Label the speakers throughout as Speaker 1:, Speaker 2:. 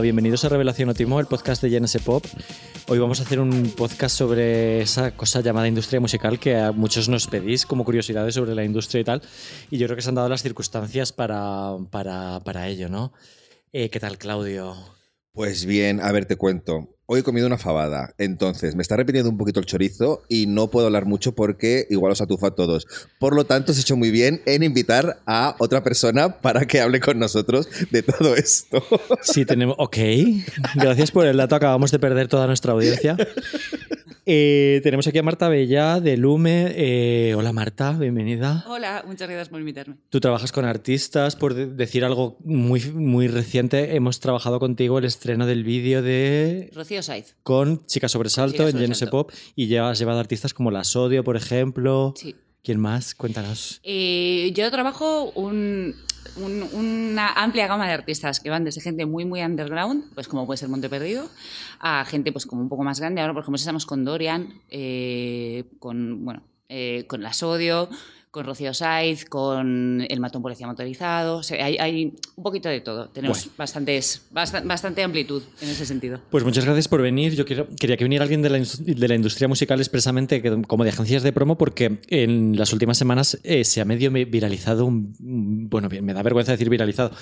Speaker 1: Bienvenidos a Revelación Otimo, el podcast de GNS Pop. Hoy vamos a hacer un podcast sobre esa cosa llamada industria musical que a muchos nos pedís como curiosidades sobre la industria y tal. Y yo creo que se han dado las circunstancias para, para, para ello, ¿no? Eh, ¿Qué tal, Claudio?
Speaker 2: Pues bien, a ver, te cuento. Hoy he comido una fabada, entonces me está repitiendo un poquito el chorizo y no puedo hablar mucho porque igual os atufa a todos. Por lo tanto, os he hecho muy bien en invitar a otra persona para que hable con nosotros de todo esto.
Speaker 1: Sí, tenemos. Ok. Gracias por el dato. Acabamos de perder toda nuestra audiencia. Eh, tenemos aquí a Marta Bella de Lume. Eh, hola Marta, bienvenida.
Speaker 3: Hola, muchas gracias por invitarme.
Speaker 1: Tú trabajas con artistas, por de- decir algo muy, muy reciente, hemos trabajado contigo el estreno del vídeo de
Speaker 3: Rocío Saiz.
Speaker 1: con Chica Sobresalto
Speaker 3: Chica
Speaker 1: en
Speaker 3: Sobresalto.
Speaker 1: Pop y has llevado artistas como La Sodio, por ejemplo.
Speaker 3: Sí.
Speaker 1: ¿Quién más? Cuéntanos.
Speaker 3: Eh, yo trabajo un- un- una amplia gama de artistas que van desde gente muy, muy underground, pues como puede ser Monte Perdido, a gente pues como un poco más grande. Ahora, por ejemplo, estamos con Dorian, eh, con, bueno, eh, con La Sodio, con Rocío Saiz, con El Matón Policía Motorizado. O sea, hay, hay un poquito de todo. Tenemos
Speaker 1: Bueno.
Speaker 3: bastantes, basta- bastante amplitud en ese sentido.
Speaker 1: Pues muchas gracias por venir. Yo quiero- quería que viniera alguien de la, de la industria musical expresamente como de agencias de promo porque en las últimas semanas eh, se ha medio me- viralizado un... Bueno, me da vergüenza decir viralizado.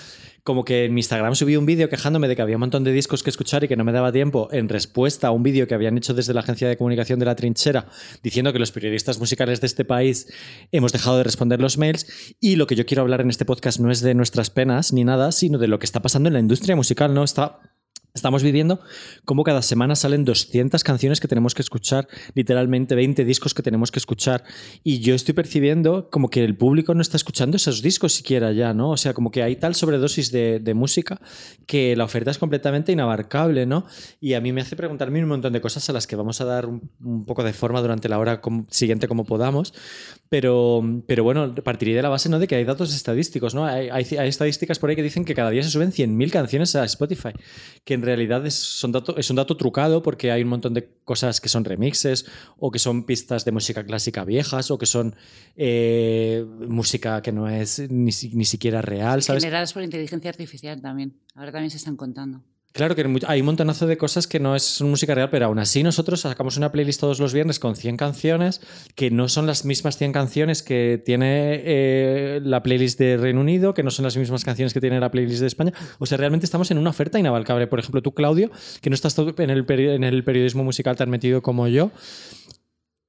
Speaker 1: Como que en mi Instagram subí un vídeo quejándome de que había un montón de discos que escuchar y que no me daba tiempo en respuesta a un vídeo que habían hecho desde la agencia de comunicación de La Trinchera diciendo que los periodistas musicales de este país hemos dejado de responder los mails y lo que yo quiero hablar en este podcast no es de nuestras penas ni nada, sino de lo que está pasando en la industria musical, ¿no? Está Estamos viviendo como cada semana salen 200 canciones que tenemos que escuchar, literalmente 20 discos que tenemos que escuchar. Y yo estoy percibiendo como que el público no está escuchando esos discos siquiera ya, ¿no? O sea, como que hay tal sobredosis de, música que la oferta es completamente inabarcable, ¿no? Y a mí me hace preguntarme un montón de cosas a las que vamos a dar un, poco de forma durante la hora siguiente como podamos. Pero, pero bueno, partiría de la base ¿no? de que hay datos estadísticos, ¿no? Hay, hay- hay estadísticas por ahí que dicen que cada día se suben 100.000 canciones a Spotify, que en realidad es, son dato- es un dato trucado porque hay un montón de cosas que son remixes o que son pistas de música clásica viejas o que son eh, música que no es ni, si- ni siquiera real, ¿sabes?
Speaker 3: Generadas por inteligencia artificial también. Ahora también se están contando.
Speaker 1: Claro que hay un montonazo de cosas que no es música real, pero aún así nosotros sacamos una playlist todos los viernes con 100 canciones que no son las mismas 100 canciones que tiene eh, la playlist de Reino Unido, que no son las mismas canciones que tiene la playlist de España. O sea, realmente estamos en una oferta inabalcable. Por ejemplo, tú, Claudio, que no estás en el, en el periodismo musical tan metido como yo,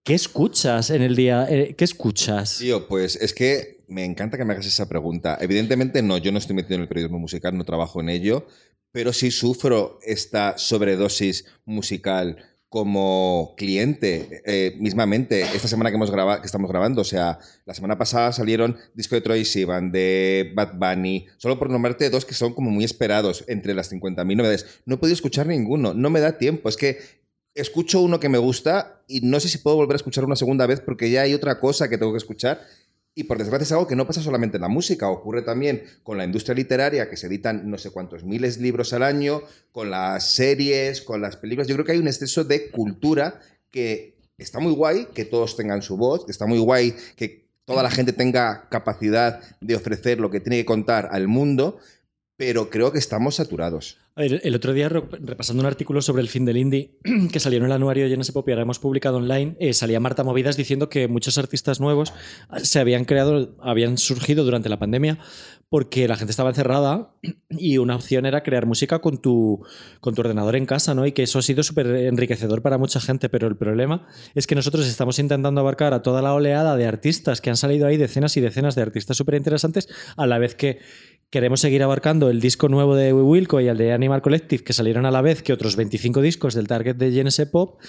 Speaker 1: ¿qué escuchas en el día? Eh, ¿Qué escuchas?
Speaker 2: Tío, pues es que me encanta que me hagas esa pregunta. Evidentemente no, yo no estoy metido en el periodismo musical, no trabajo en ello, pero sí sufro esta sobredosis musical como cliente eh, mismamente esta semana que hemos grabado que estamos grabando o sea la semana pasada salieron disco de Troy Sivan de Bad Bunny solo por nombrarte dos que son como muy esperados entre las 50.000 novedades no he podido escuchar ninguno no me da tiempo es que escucho uno que me gusta y no sé si puedo volver a escuchar una segunda vez porque ya hay otra cosa que tengo que escuchar. Y por desgracia es algo que no pasa solamente en la música, ocurre también con la industria literaria, que se editan no sé cuántos miles de libros al año, con las series, con las películas. Yo creo que hay un exceso de cultura que está muy guay, que todos tengan su voz, que está muy guay que toda la gente tenga capacidad de ofrecer lo que tiene que contar al mundo, pero creo que estamos saturados.
Speaker 1: A ver, el otro día, re- repasando un artículo sobre el fin del indie que salió en el anuario Pop y ahora hemos publicado online, eh, salía Marta Movidas diciendo que muchos artistas nuevos se habían creado, habían surgido durante la pandemia porque la gente estaba encerrada y una opción era crear música con tu, con tu ordenador en casa, ¿no? Y que eso ha sido súper enriquecedor para mucha gente, pero el problema es que nosotros estamos intentando abarcar a toda la oleada de artistas que han salido ahí, decenas y decenas de artistas súper interesantes, a la vez que queremos seguir abarcando el disco nuevo de Wilco y el de Animal Collective, que salieron a la vez que otros 25 discos del target de GNS Pop.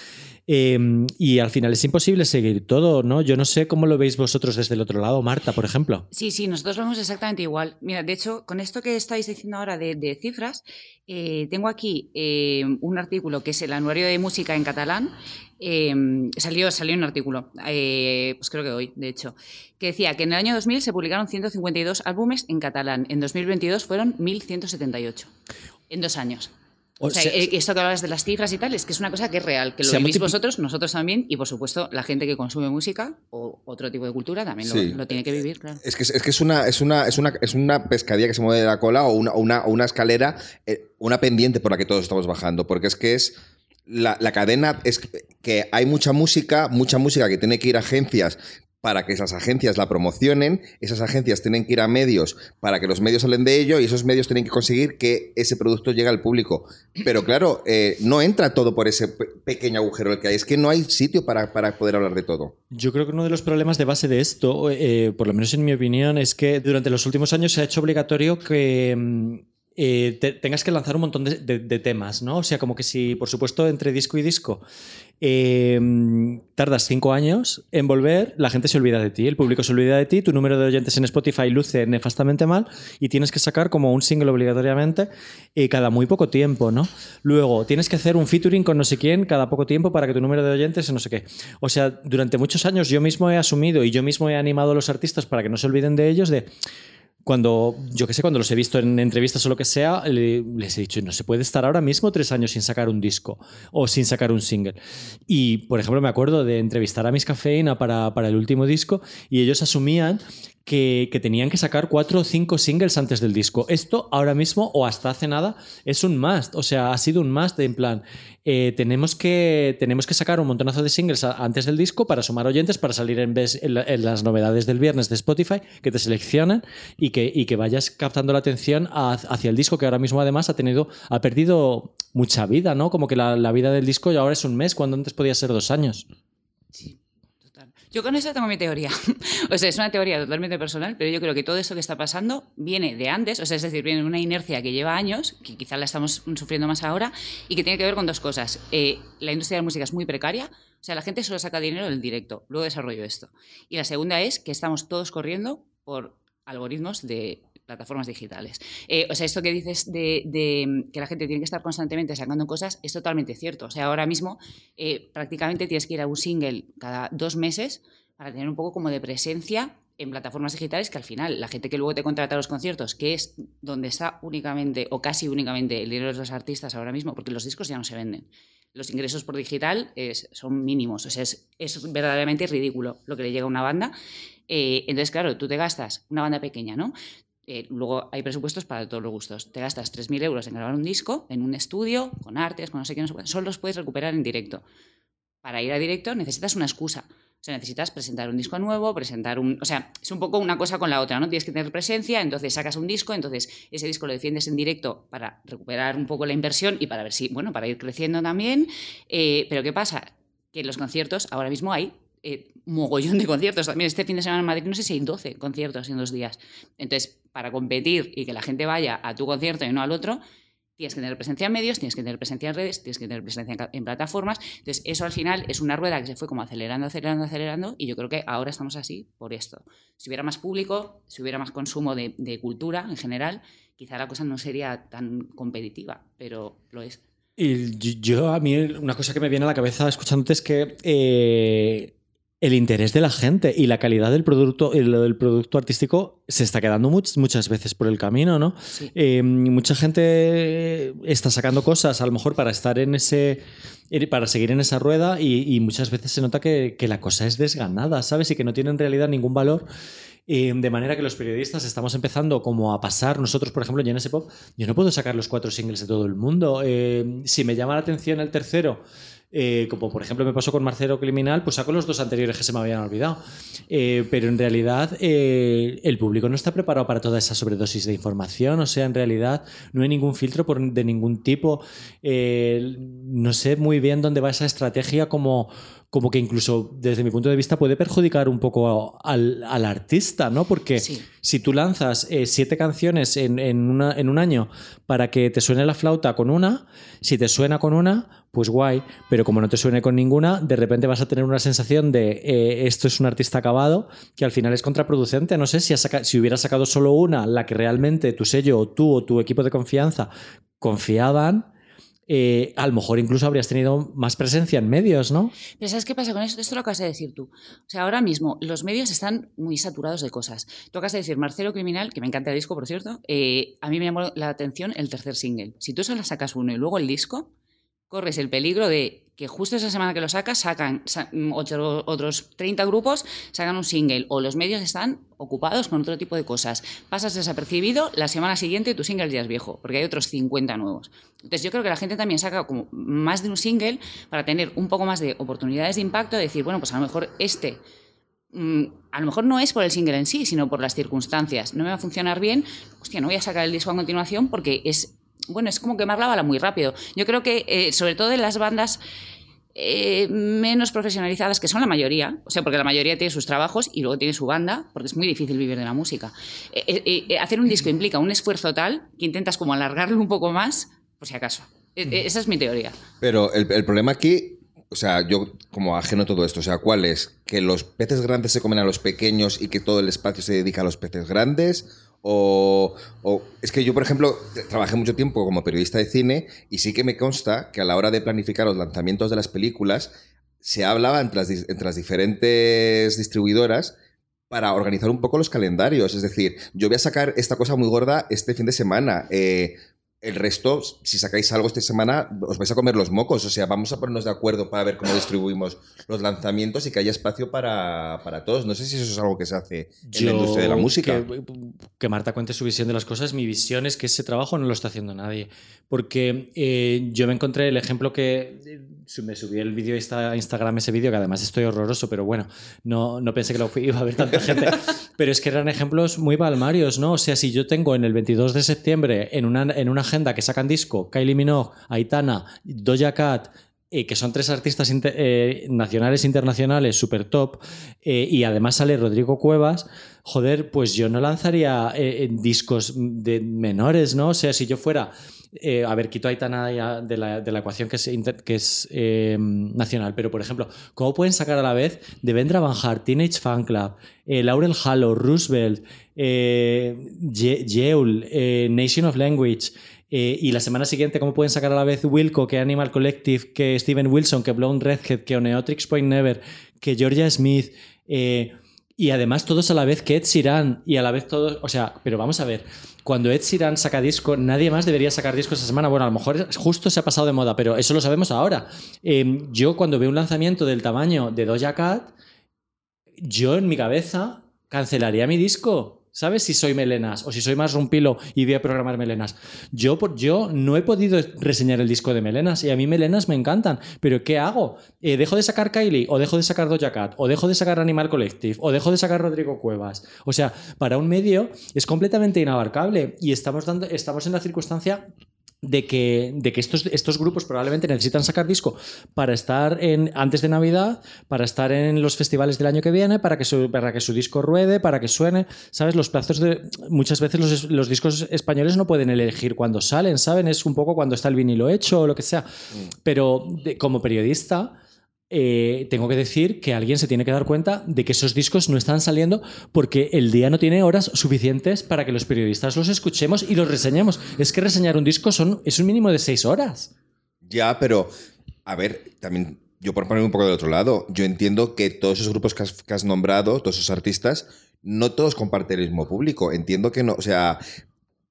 Speaker 1: Eh, y al final es imposible seguir todo, ¿no? Yo no sé cómo lo veis vosotros desde el otro lado, Marta, por ejemplo.
Speaker 3: Sí, sí, nosotros vamos exactamente igual. Mira, de hecho, con esto que estáis diciendo ahora de, cifras, eh, tengo aquí eh, un artículo que es el anuario de música en catalán. eh, salió, salió un artículo, eh, pues creo que hoy, de hecho, que decía que en el año 2000 se publicaron 152 álbumes en catalán. En 2022 fueron 1178. En dos años. O, sea, eh, esto que hablas de las cifras y tal, es que es una cosa que es real, que lo vivís vosotros, nosotros también, y por supuesto la gente que consume música o otro tipo de cultura también lo, tiene que vivir, claro.
Speaker 2: Es que es, que es una, es, una, es, una, es una pescadilla que se mueve de la cola o una, una, una escalera, eh, una pendiente por la que todos estamos bajando, porque es que es... La, la, cadena es que hay mucha música, mucha música que tiene que ir a agencias para que esas agencias la promocionen, esas agencias tienen que ir a medios para que los medios salen de ello y esos medios tienen que conseguir que ese producto llegue al público. Pero claro, eh, no entra todo por ese pequeño agujero el que hay, es que no hay sitio para, poder hablar de todo.
Speaker 1: Yo creo que uno de los problemas de base de esto, eh, por lo menos en mi opinión, es que durante los últimos años se ha hecho obligatorio que... Eh, tengas que lanzar un montón de, temas, ¿no? O sea, como que si, por supuesto, entre disco y disco Em, tardas cinco años en volver, la gente se olvida de ti, el público se olvida de ti, tu número de oyentes en Spotify luce nefastamente mal y tienes que sacar como un single obligatoriamente eh, cada muy poco tiempo, ¿no? Luego, tienes que hacer un featuring con no sé quién cada poco tiempo para que tu número de oyentes no sé qué. O sea, durante muchos años yo mismo he asumido y yo mismo he animado a los artistas para que no se olviden de ellos de cuando, yo qué sé, cuando los he visto en entrevistas o lo que sea, les he dicho, no se puede estar ahora mismo tres años sin sacar un disco o sin sacar un single. Y, por ejemplo, me acuerdo de entrevistar a Miss Cafeína para, para el último disco y ellos asumían que, tenían que sacar cuatro o cinco singles antes del disco. Esto ahora mismo o hasta hace nada es un must. O sea, ha sido un must en plan, eh, tenemos, que, tenemos que sacar un montonazo de singles antes del disco para sumar oyentes, para salir en, vez, en, las novedades del viernes de Spotify, que te seleccionan y que, y que vayas captando la atención hacia el disco, que ahora mismo además ha tenido, ha perdido mucha vida, ¿no? Como que la, la vida del disco ya ahora es un mes, cuando antes podía ser dos años.
Speaker 3: Sí. Yo con eso tengo mi teoría. o sea, es una teoría totalmente personal, pero yo creo que todo esto que está pasando viene de antes, o sea, es decir, viene de una inercia que lleva años, que quizás la estamos sufriendo más ahora, y que tiene que ver con dos cosas. Eh, la industria de la música es muy precaria, o sea, la gente solo saca dinero del directo, luego desarrollo esto. Y la segunda es que estamos todos corriendo por algoritmos de plataformas digitales. Eh, o sea, esto que dices de, que la gente tiene que estar constantemente sacando cosas es totalmente cierto. O sea, ahora mismo eh, prácticamente tienes que ir a un single cada dos meses para tener un poco como de presencia en plataformas digitales que al final la gente que luego te contrata a los conciertos, que es donde está únicamente o casi únicamente el dinero de los artistas ahora mismo, porque los discos ya no se venden. Los ingresos por digital son mínimos, o sea, es, verdaderamente ridículo lo que le llega a una banda. Eh, entonces, claro, tú te gastas una banda pequeña, ¿no? Eh, luego hay presupuestos para todos los gustos. Te gastas 3.000 euros en grabar un disco, en un estudio, con artes, con no sé qué, no sé solo los puedes recuperar en directo. Para ir a directo necesitas una excusa. O sea, necesitas presentar un disco nuevo, presentar un... O sea, es un poco una cosa con la otra, ¿no? Tienes que tener presencia, entonces sacas un disco, entonces ese disco lo defiendes en directo para recuperar un poco la inversión y para ver si, bueno, para ir creciendo también. Eh, pero ¿qué pasa? Que en los conciertos ahora mismo hay eh, mogollón de conciertos. También este fin de semana en Madrid no sé si hay 12 conciertos en dos días. Entonces, para competir y que la gente vaya a tu concierto y no al otro, tienes que tener presencia en medios, tienes que tener presencia en redes, tienes que tener presencia en plataformas. Entonces, eso al final es una rueda que se fue como acelerando, acelerando, acelerando, y yo creo que ahora estamos así por esto. Si hubiera más público, si hubiera más consumo de, cultura en general, quizá la cosa no sería tan competitiva, pero lo es.
Speaker 1: Y yo, a mí, una cosa que me viene a la cabeza escuchándote es que eh, el interés de la gente y la calidad del producto, del producto artístico se está quedando muchas veces por el camino, ¿no? Eh, mucha gente está sacando cosas a lo mejor para estar en ese para seguir en esa rueda y, muchas veces se nota que, la cosa es desganada, ¿sabes? Y que no tiene en realidad ningún valor. Eh, de manera que los periodistas estamos empezando como a pasar, nosotros por ejemplo, en ese pop, yo no puedo sacar los cuatro singles de todo el mundo. Eh, si me llama la atención el tercero, eh, como por ejemplo me pasó con Marcelo Criminal, pues saco los dos anteriores que se me habían olvidado. Eh, pero en realidad eh, el público no está preparado para toda esa sobredosis de información, o sea, en realidad no hay ningún filtro de ningún tipo. no sé muy bien dónde va esa estrategia como como que incluso desde mi punto de vista puede perjudicar un poco al, artista, ¿no? Porque si tú lanzas eh, siete canciones en, un año para que te suene la flauta con una, si te suena con una, pues guay, pero como no te suene con ninguna, de repente vas a tener una sensación de eh, esto es un artista acabado que al final es contraproducente. No sé si, si hubieras sacado solo una, la que realmente tu sello o tú o tu equipo de confianza confiaban eh, a lo mejor incluso habrías tenido más presencia en medios, ¿no?
Speaker 3: Pero ¿sabes qué pasa con esto? Esto lo acabas de decir tú. O sea, ahora mismo los medios están muy saturados de cosas. Tú acabas de decir Marcelo Criminal, que me encanta el disco, por cierto. eh, a mí me llamó la atención el tercer single. Si tú solo sacas uno y luego el disco, corres el peligro de que justo esa semana que lo sacas, sacan sa- mm, otro- otros 30 grupos, sacan un single, o los medios están ocupados con otro tipo de cosas. Pasas desapercibido, la semana siguiente tu single ya es viejo, porque hay otros 50 nuevos. Entonces yo creo que la gente también saca como más de un single para tener un poco más de oportunidades de impacto, de decir, bueno, pues a lo mejor este mm, a lo mejor no es por el single en sí, sino por las circunstancias. No me va a funcionar bien, hostia, no voy a sacar el disco a continuación porque es, bueno, es como quemar la bala muy rápido. Yo creo que, eh, sobre todo en las bandas eh, menos profesionalizadas, que son la mayoría, o sea, porque la mayoría tiene sus trabajos y luego tiene su banda, porque es muy difícil vivir de la música. Eh, hacer un disco implica un esfuerzo tal que intentas como alargarlo un poco más, por si acaso. Eh, eh, esa es mi teoría.
Speaker 2: Pero el, el problema aquí, o sea, yo como ajeno a todo esto, o sea, ¿cuál es? ¿Que los peces grandes se comen a los pequeños y que todo el espacio se dedica a los peces grandes? O, o- es que yo, por ejemplo, trabajé mucho tiempo como periodista de cine y sí que me consta que a la hora de planificar los lanzamientos de las películas se hablaba entre las, diferentes distribuidoras para organizar un poco los calendarios. Es decir, yo voy a sacar esta cosa muy gorda este fin de semana. eh, el resto, si sacáis algo esta semana, os vais a comer los mocos. O sea, vamos a ponernos de acuerdo para ver cómo distribuimos los lanzamientos y que haya espacio para, para todos. No sé si eso es algo que se hace en la industria de la música.
Speaker 1: Que, que Marta cuente su visión de las cosas. Mi visión es que ese trabajo no lo está haciendo nadie. Porque eh, yo me encontré el ejemplo que. Eh, Me subí el vídeo a Instagram, ese vídeo, que además estoy horroroso, pero bueno, no, no pensé que lo iba a ver tanta gente. pero es que eran ejemplos muy palmarios, ¿no? O sea, si yo tengo en el 22 de septiembre en una, en una agenda que sacan disco Kylie Minogue, Aitana, Doja Cat, eh, que son tres artistas eh, nacionales e internacionales super top, eh, y además sale Rodrigo Cuevas, joder, pues yo no lanzaría eh, en discos de menores, ¿no? O sea, si yo fuera, eh, a ver, quito a Aitana de la, de la ecuación que es, que es eh, nacional, pero por ejemplo, ¿cómo pueden sacar a la vez de Vendra Van Hart, Teenage Fan Club, eh, Laurel Hallow, Roosevelt, eh, Ye- Yeul, Nation of Language, y la semana siguiente, ¿cómo pueden sacar a la vez Wilco, que Animal Collective, que Steven Wilson, que Blonde Redhead, que Oneotrix Point Never, que Georgia Smith, eh, y además todos a la vez que Ed Sheeran, y a la vez todos, o sea, pero vamos a ver, cuando Ed Sheeran saca disco, nadie más debería sacar disco esa semana. Bueno, a lo mejor justo se ha pasado de moda, pero eso lo sabemos ahora. Eh, yo cuando veo un lanzamiento del tamaño de Doja Cat, yo en mi cabeza cancelaría mi disco. ¿Sabes? Si soy melenas o si soy más rumpilo y voy a programar melenas. Yo, yo no he podido reseñar el disco de melenas y a mí melenas me encantan. Pero ¿qué hago? Eh, ¿Dejo de sacar Kylie o dejo de sacar Doja Cat o dejo de sacar Animal Collective o dejo de sacar Rodrigo Cuevas? O sea, para un medio es completamente inabarcable y estamos, dando, estamos en la circunstancia de que, de que estos, estos grupos probablemente necesitan sacar disco para estar en, antes de Navidad, para estar en los festivales del año que viene, para que su, para que su disco ruede, para que suene. ¿Sabes? Los plazos de. Muchas veces los, los discos españoles no pueden elegir cuándo salen, ¿saben? Es un poco cuando está el vinilo hecho o lo que sea. Pero de- como periodista. Eh, tengo que decir que alguien se tiene que dar cuenta de que esos discos no están saliendo porque el día no tiene horas suficientes para que los periodistas los escuchemos y los reseñemos. Es que reseñar un disco son, es un mínimo de seis horas.
Speaker 2: Ya, pero, a ver, también yo por poner un poco del otro lado, yo entiendo que todos esos grupos que has, nombrado, todos esos artistas, no todos comparten el mismo público. Entiendo que no, o sea,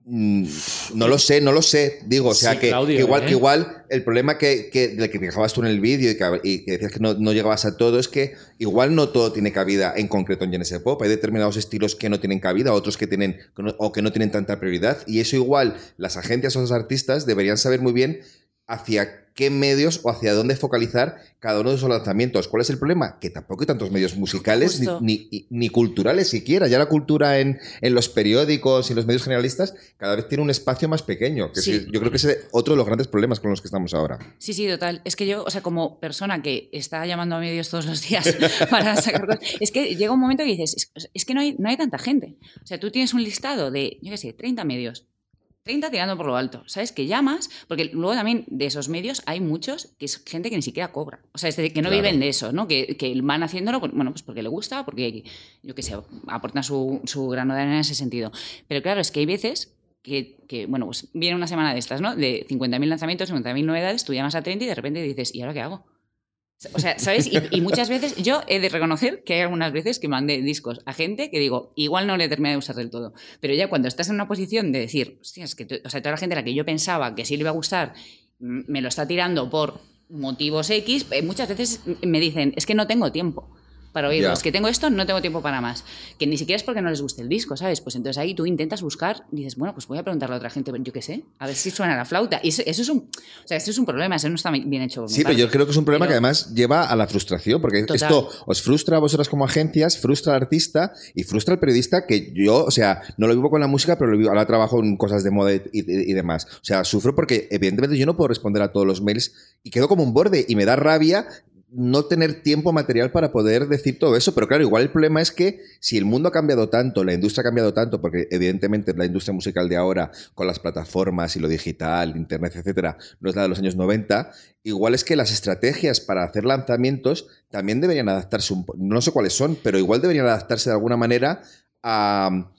Speaker 2: no lo sé, no lo sé. Digo, o sea,
Speaker 1: Sí,
Speaker 2: que,
Speaker 1: Claudio,
Speaker 2: que igual,
Speaker 1: ¿eh?
Speaker 2: que igual el problema que, que, del que te dejabas tú en el vídeo y que, y que decías que no, no llegabas a todo es que igual no todo tiene cabida en concreto en Genesis Pop. Hay determinados estilos que no tienen cabida, otros que tienen o que no tienen tanta prioridad. Y eso igual las agencias o los artistas deberían saber muy bien hacia qué medios o hacia dónde focalizar cada uno de esos lanzamientos. ¿Cuál es el problema? Que tampoco hay tantos medios musicales ni, ni- culturales siquiera. Ya la cultura en, en los periódicos y en los medios generalistas cada vez tiene un espacio más pequeño. Que
Speaker 3: Sí.
Speaker 2: yo creo que ese es otro de los grandes problemas con los que estamos ahora.
Speaker 3: Sí, sí, total. Es que yo, o sea, como persona que está llamando a medios todos los días para sacar cosas, es que llega un momento que dices, es, es que no hay, no hay tanta gente. O sea, tú tienes un listado de, yo qué sé, 30 medios. 30 tirando por lo alto, ¿sabes? Que llamas, porque luego también de esos medios hay muchos que es gente que ni siquiera cobra. O sea, es decir, que no
Speaker 2: Claro.
Speaker 3: viven de eso, ¿no? Que, que van haciéndolo, pues, bueno, pues porque le gusta, porque, yo qué sé, aportan su, su grano de arena en ese sentido. Pero claro, es que hay veces que, que, bueno, pues viene una semana de estas, ¿no? De 50.000 lanzamientos, 50.000 novedades, tú llamas a 30 y de repente dices, ¿y ahora qué hago? O sea, ¿sabes? Y, y, muchas veces, yo he de reconocer que hay algunas veces que mandé discos a gente que digo, igual no le terminé de usar del todo. Pero ya cuando estás en una posición de decir, hostia, es que, o sea, toda la gente a la que yo pensaba que sí le iba a gustar, me lo está tirando por motivos X, eh, muchas veces me dicen, es que no tengo tiempo para oírlos. Que tengo esto, no tengo tiempo para más. Que ni siquiera es porque no les guste el disco, ¿sabes? Pues entonces ahí tú intentas buscar, dices, bueno, pues voy a preguntarle a otra gente, yo qué sé, a ver si suena la flauta. Y eso, es un, o sea, eso es un problema, eso no está bien hecho.
Speaker 2: Sí, pero yo creo que es un problema que además lleva a la frustración, porque esto os frustra a vosotras como agencias, frustra al artista y frustra al periodista que yo, o sea, no lo vivo con la música, pero lo vivo, ahora trabajo en cosas de moda y, y demás. O sea, sufro porque evidentemente yo no puedo responder a todos los mails y quedo como un borde y me da rabia no tener tiempo material para poder decir todo eso. Pero claro, igual el problema es que si el mundo ha cambiado tanto, la industria ha cambiado tanto, porque evidentemente la industria musical de ahora, con las plataformas y lo digital, internet, etcétera, no es la de los años 90, igual es que las estrategias para hacer lanzamientos también deberían adaptarse un no sé cuáles son, pero igual deberían adaptarse de alguna manera a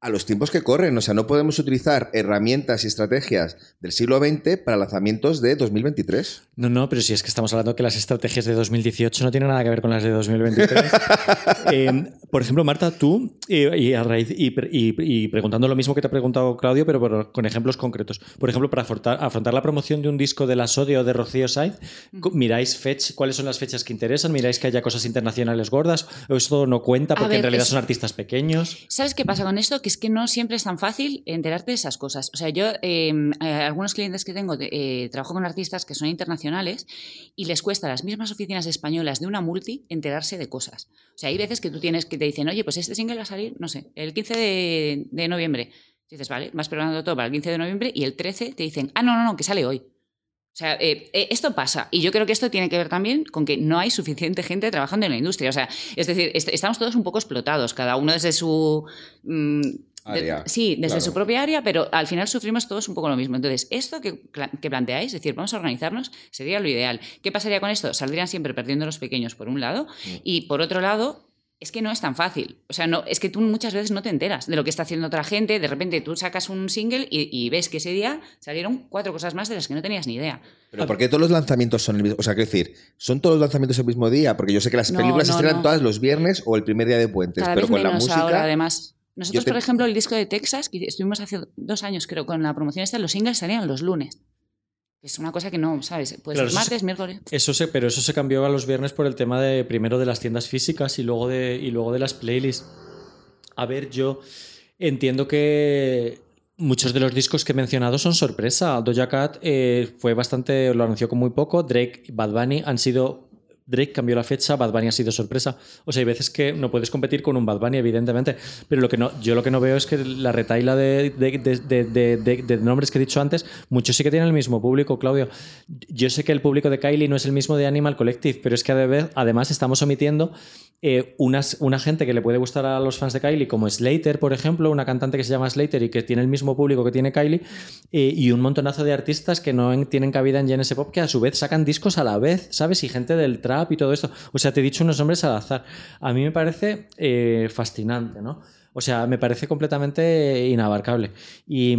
Speaker 2: a los tiempos que corren. O sea, no podemos utilizar herramientas y estrategias del siglo XX para lanzamientos de 2023.
Speaker 1: No, no, pero si es que estamos hablando que las estrategias de 2018 no tienen nada que ver con las de 2023. Eh, por ejemplo, Marta, tú, eh, y, a raíz, y, preguntando lo mismo que te ha preguntado Claudio, pero con ejemplos concretos. Por ejemplo, para afrontar, la promoción de un disco de la Sodio o de Rocío Saiz, miráis fech, cuáles son las fechas que interesan, miráis que haya cosas internacionales gordas, o esto no cuenta porque en realidad son artistas pequeños.
Speaker 3: ¿Sabes qué pasa con esto? Es que no siempre es tan fácil enterarte de esas cosas. O sea, yo, em, algunos clientes que tengo, eh, trabajo con artistas que son internacionales y les cuesta a las mismas oficinas españolas de una multi enterarse de cosas. O sea, hay veces que tú tienes que te dicen, oye, pues este single va a salir, no sé, el 15 de, noviembre. dices, vale, vas preparando todo para el 15 de noviembre y el 13 te dicen, ah, no, no, no, que sale hoy. O sea, eh, eh, esto pasa y yo creo que esto tiene que ver también con que no hay suficiente gente trabajando en la industria. O sea, es decir, estamos todos un poco explotados, cada uno desde su... Mm, sí, desde su propia área, pero al final sufrimos todos un poco lo mismo. Entonces, esto que, que, planteáis, es decir, vamos a organizarnos, sería lo ideal. ¿Qué pasaría con esto? Saldrían siempre perdiendo los pequeños, por un lado, mm. y por otro lado, es que no es tan fácil. O sea, no, es que tú muchas veces no te enteras de lo que está haciendo otra gente. De repente tú sacas un single y, ves que ese día salieron cuatro cosas más de las que no tenías ni idea.
Speaker 2: Pero ¿por qué todos los lanzamientos son el mismo? O sea, quiero decir, ¿son todos los lanzamientos el mismo día? Porque yo sé que las películas se estrenan todas los viernes o el primer día de puentes, pero con la música.
Speaker 3: Ahora, además. Nosotros, por ejemplo, el disco de Texas, que estuvimos hace dos años, creo, con la promoción esta, los singles salían los lunes. Es una cosa que no, ¿sabes? Puede ser martes, miércoles.
Speaker 1: Eso se, pero eso se cambió a los viernes por el tema de primero de las tiendas físicas y luego de, y luego de las playlists. A ver, yo entiendo que muchos de los discos que he mencionado son sorpresa. Doja Cat eh, fue bastante, lo anunció con muy poco. Drake y Bad Bunny han sido Drake cambió la fecha, Bad Bunny ha sido sorpresa. O sea, hay veces que no puedes competir con un Bad Bunny, evidentemente. Pero lo que no, yo lo que no veo es que la retaila de, de, nombres que he dicho antes, muchos sí que tienen el mismo público, Claudio. Yo sé que el público de Kylie no es el mismo de Animal Collective, pero es que además estamos omitiendo eh, una gente que le puede gustar a los fans de Kylie, como Slater, por ejemplo, una cantante que se llama Slater y que tiene el mismo público que tiene Kylie, eh, y un montonazo de artistas que no tienen cabida en GNS Pop, que a su vez sacan discos a la vez, ¿sabes? Y gente del trap y todo esto. O sea, te he dicho unos nombres al azar. A mí me parece eh, fascinante, ¿no? O sea, me parece completamente inabarcable. Y,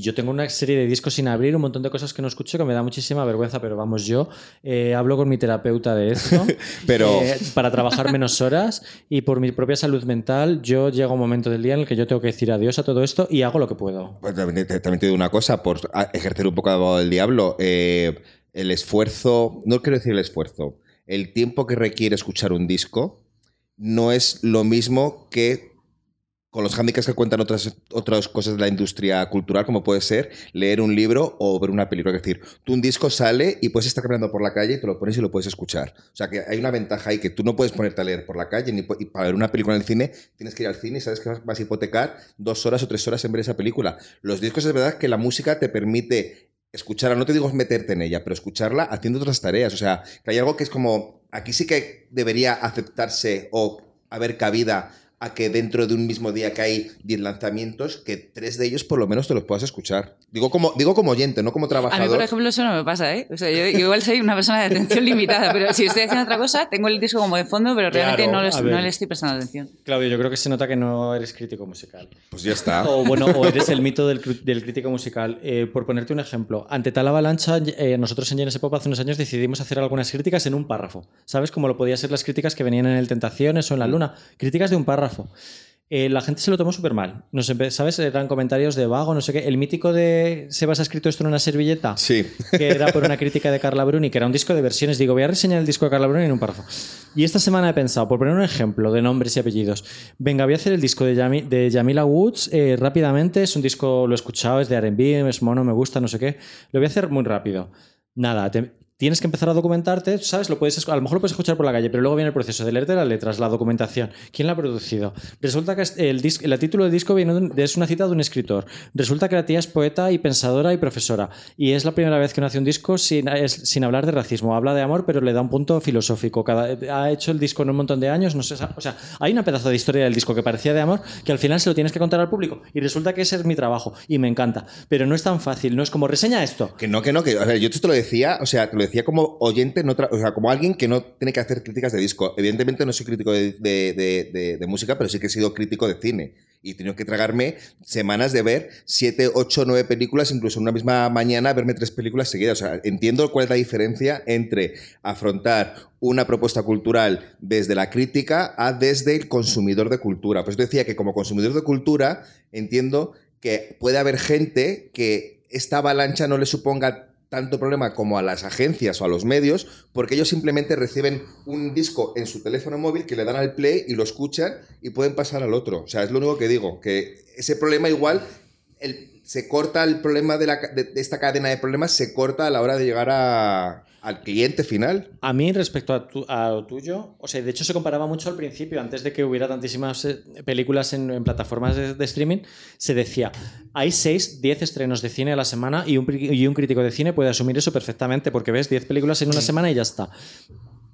Speaker 1: yo tengo una serie de discos sin abrir, un montón de cosas que no escucho que me da muchísima vergüenza, pero vamos, yo eh, hablo con mi terapeuta de esto
Speaker 2: pero...
Speaker 1: Eh, para trabajar menos horas y por mi propia salud mental, yo llego a un momento del día en el que yo tengo que decir adiós a todo esto y hago lo que puedo.
Speaker 2: Pues también, te, digo una cosa, por ejercer un poco de abogado del diablo, el esfuerzo, no quiero decir el esfuerzo, el tiempo que requiere escuchar un disco no es lo mismo que con los handicaps que cuentan otras, otras cosas de la industria cultural, como puede ser leer un libro o ver una película. Es decir, tú un disco sale y puedes estar caminando por la calle y te lo pones y lo puedes escuchar. O sea, que hay una ventaja ahí que tú no puedes ponerte a leer por la calle ni para ver una película en el cine tienes que ir al cine y sabes que vas a hipotecar dos horas o tres horas en ver esa película. Los discos es verdad que la música te permite escucharla, no te digo meterte en ella, pero escucharla haciendo otras tareas. O sea, que hay algo que es como, aquí sí que debería aceptarse o haber cabida a que dentro de un mismo día que hay 10 lanzamientos, que tres de ellos por lo menos te los puedas escuchar. Digo como, digo como oyente, no como trabajador.
Speaker 3: A mí, por ejemplo, eso no me pasa, ¿eh? O sea, yo, igual soy una persona de atención limitada, pero si estoy haciendo otra cosa, tengo el disco como de fondo, pero realmente no, le estoy prestando atención.
Speaker 1: Claudio, yo creo que se nota que no eres crítico musical.
Speaker 2: Pues ya está.
Speaker 1: O bueno, o eres el mito del, crítico musical. Eh, por ponerte un ejemplo, ante tal avalancha, eh, nosotros en GNS Pop hace unos años decidimos hacer algunas críticas en un párrafo. ¿Sabes? Como lo podían ser las críticas que venían en el Tentaciones o en la Luna. Críticas de un párrafo. Eh, la gente se lo tomó súper mal. ¿Sabes? Eran comentarios de vago, no sé qué. El mítico de Sebas ha escrito esto en una servilleta.
Speaker 2: Sí.
Speaker 1: Que era por una crítica de Carla Bruni, que era un disco de versiones. Digo, voy a reseñar el disco de Carla Bruni en un párrafo. Y esta semana he pensado, por poner un ejemplo de nombres y apellidos, venga, voy a hacer el disco de, de Yamila Woods eh, rápidamente. Es un disco, lo he escuchado, es de RB, es mono, me gusta, no sé qué. Lo voy a hacer muy rápido. Nada, te, tienes que empezar a documentarte, ¿sabes? Lo puedes, a lo mejor lo puedes escuchar por la calle, pero luego viene el proceso de leerte las letras, la documentación. ¿Quién la ha producido? Resulta que el, el título del disco viene es una cita de un escritor. Resulta que la tía es poeta y pensadora y profesora. Y es la primera vez que no hace un disco sin, sin hablar de racismo. Habla de amor, pero le da un punto filosófico. Cada, ha hecho el disco en un montón de años. No sé, o sea, hay una pedazo de historia del disco que parecía de amor que al final se lo tienes que contar al público. Y resulta que ese es mi trabajo. Y me encanta. Pero no es tan fácil. No es como reseña esto.
Speaker 2: Que no, que no. Que, a ver, yo te lo decía, o sea, te lo decía como oyente o sea, como alguien que no tiene que hacer críticas de disco. Evidentemente no soy crítico de, música, pero sí que he sido crítico de cine. Y he tenido que tragarme semanas de ver siete, ocho, nueve películas, incluso en una misma mañana verme tres películas seguidas. O sea, entiendo cuál es la diferencia entre afrontar una propuesta cultural desde la crítica a desde el consumidor de cultura. Pues decía que como consumidor de cultura entiendo que puede haber gente que esta avalancha no le suponga tanto problema como a las agencias o a los medios, porque ellos simplemente reciben un disco en su teléfono móvil que le dan al play y lo escuchan y pueden pasar al otro. O sea, es lo único que digo, que ese problema igual se corta el problema de, de, esta cadena de problemas, se corta a la hora de llegar a, al cliente final.
Speaker 1: A mí, respecto a, lo tuyo, o sea, de hecho se comparaba mucho al principio, antes de que hubiera tantísimas eh, películas en, plataformas de, streaming, se decía, hay 6, 10 estrenos de cine a la semana y un, y un crítico de cine puede asumir eso perfectamente, porque ves 10 películas en una semana y ya está.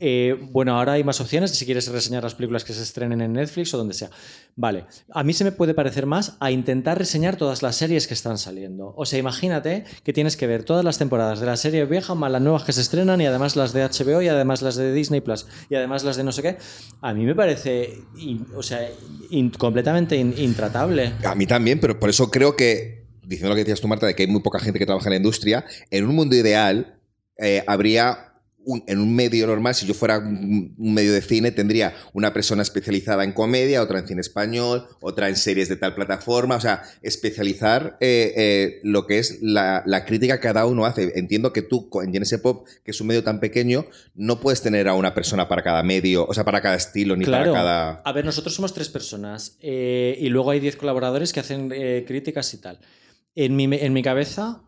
Speaker 1: Eh, bueno, ahora hay más opciones si quieres reseñar las películas que se estrenen en Netflix o donde sea. Vale, a mí se me puede parecer más a intentar reseñar todas las series que están saliendo. O sea, imagínate que tienes que ver todas las temporadas de la serie vieja más las nuevas que se estrenan y además las de HBO y además las de Disney Plus y además las de no sé qué. A mí me parece, o sea, completamente intratable.
Speaker 2: A mí también, pero por eso creo que, diciendo lo que decías tú, Marta, de que hay muy poca gente que trabaja en la industria, en un mundo ideal eh, habría en un medio normal, si yo fuera un, medio de cine, tendría una persona especializada en comedia, otra en cine español, otra en series de tal plataforma, o sea, especializar eh, eh, lo que es la, crítica que cada uno hace. Entiendo que tú, en GNS Pop, que es un medio tan pequeño, no puedes tener a una persona para cada medio, o sea, para cada estilo, ni para cada...
Speaker 1: A ver, nosotros somos tres personas eh, y luego hay diez colaboradores que hacen críticas y tal. En mi, en mi cabeza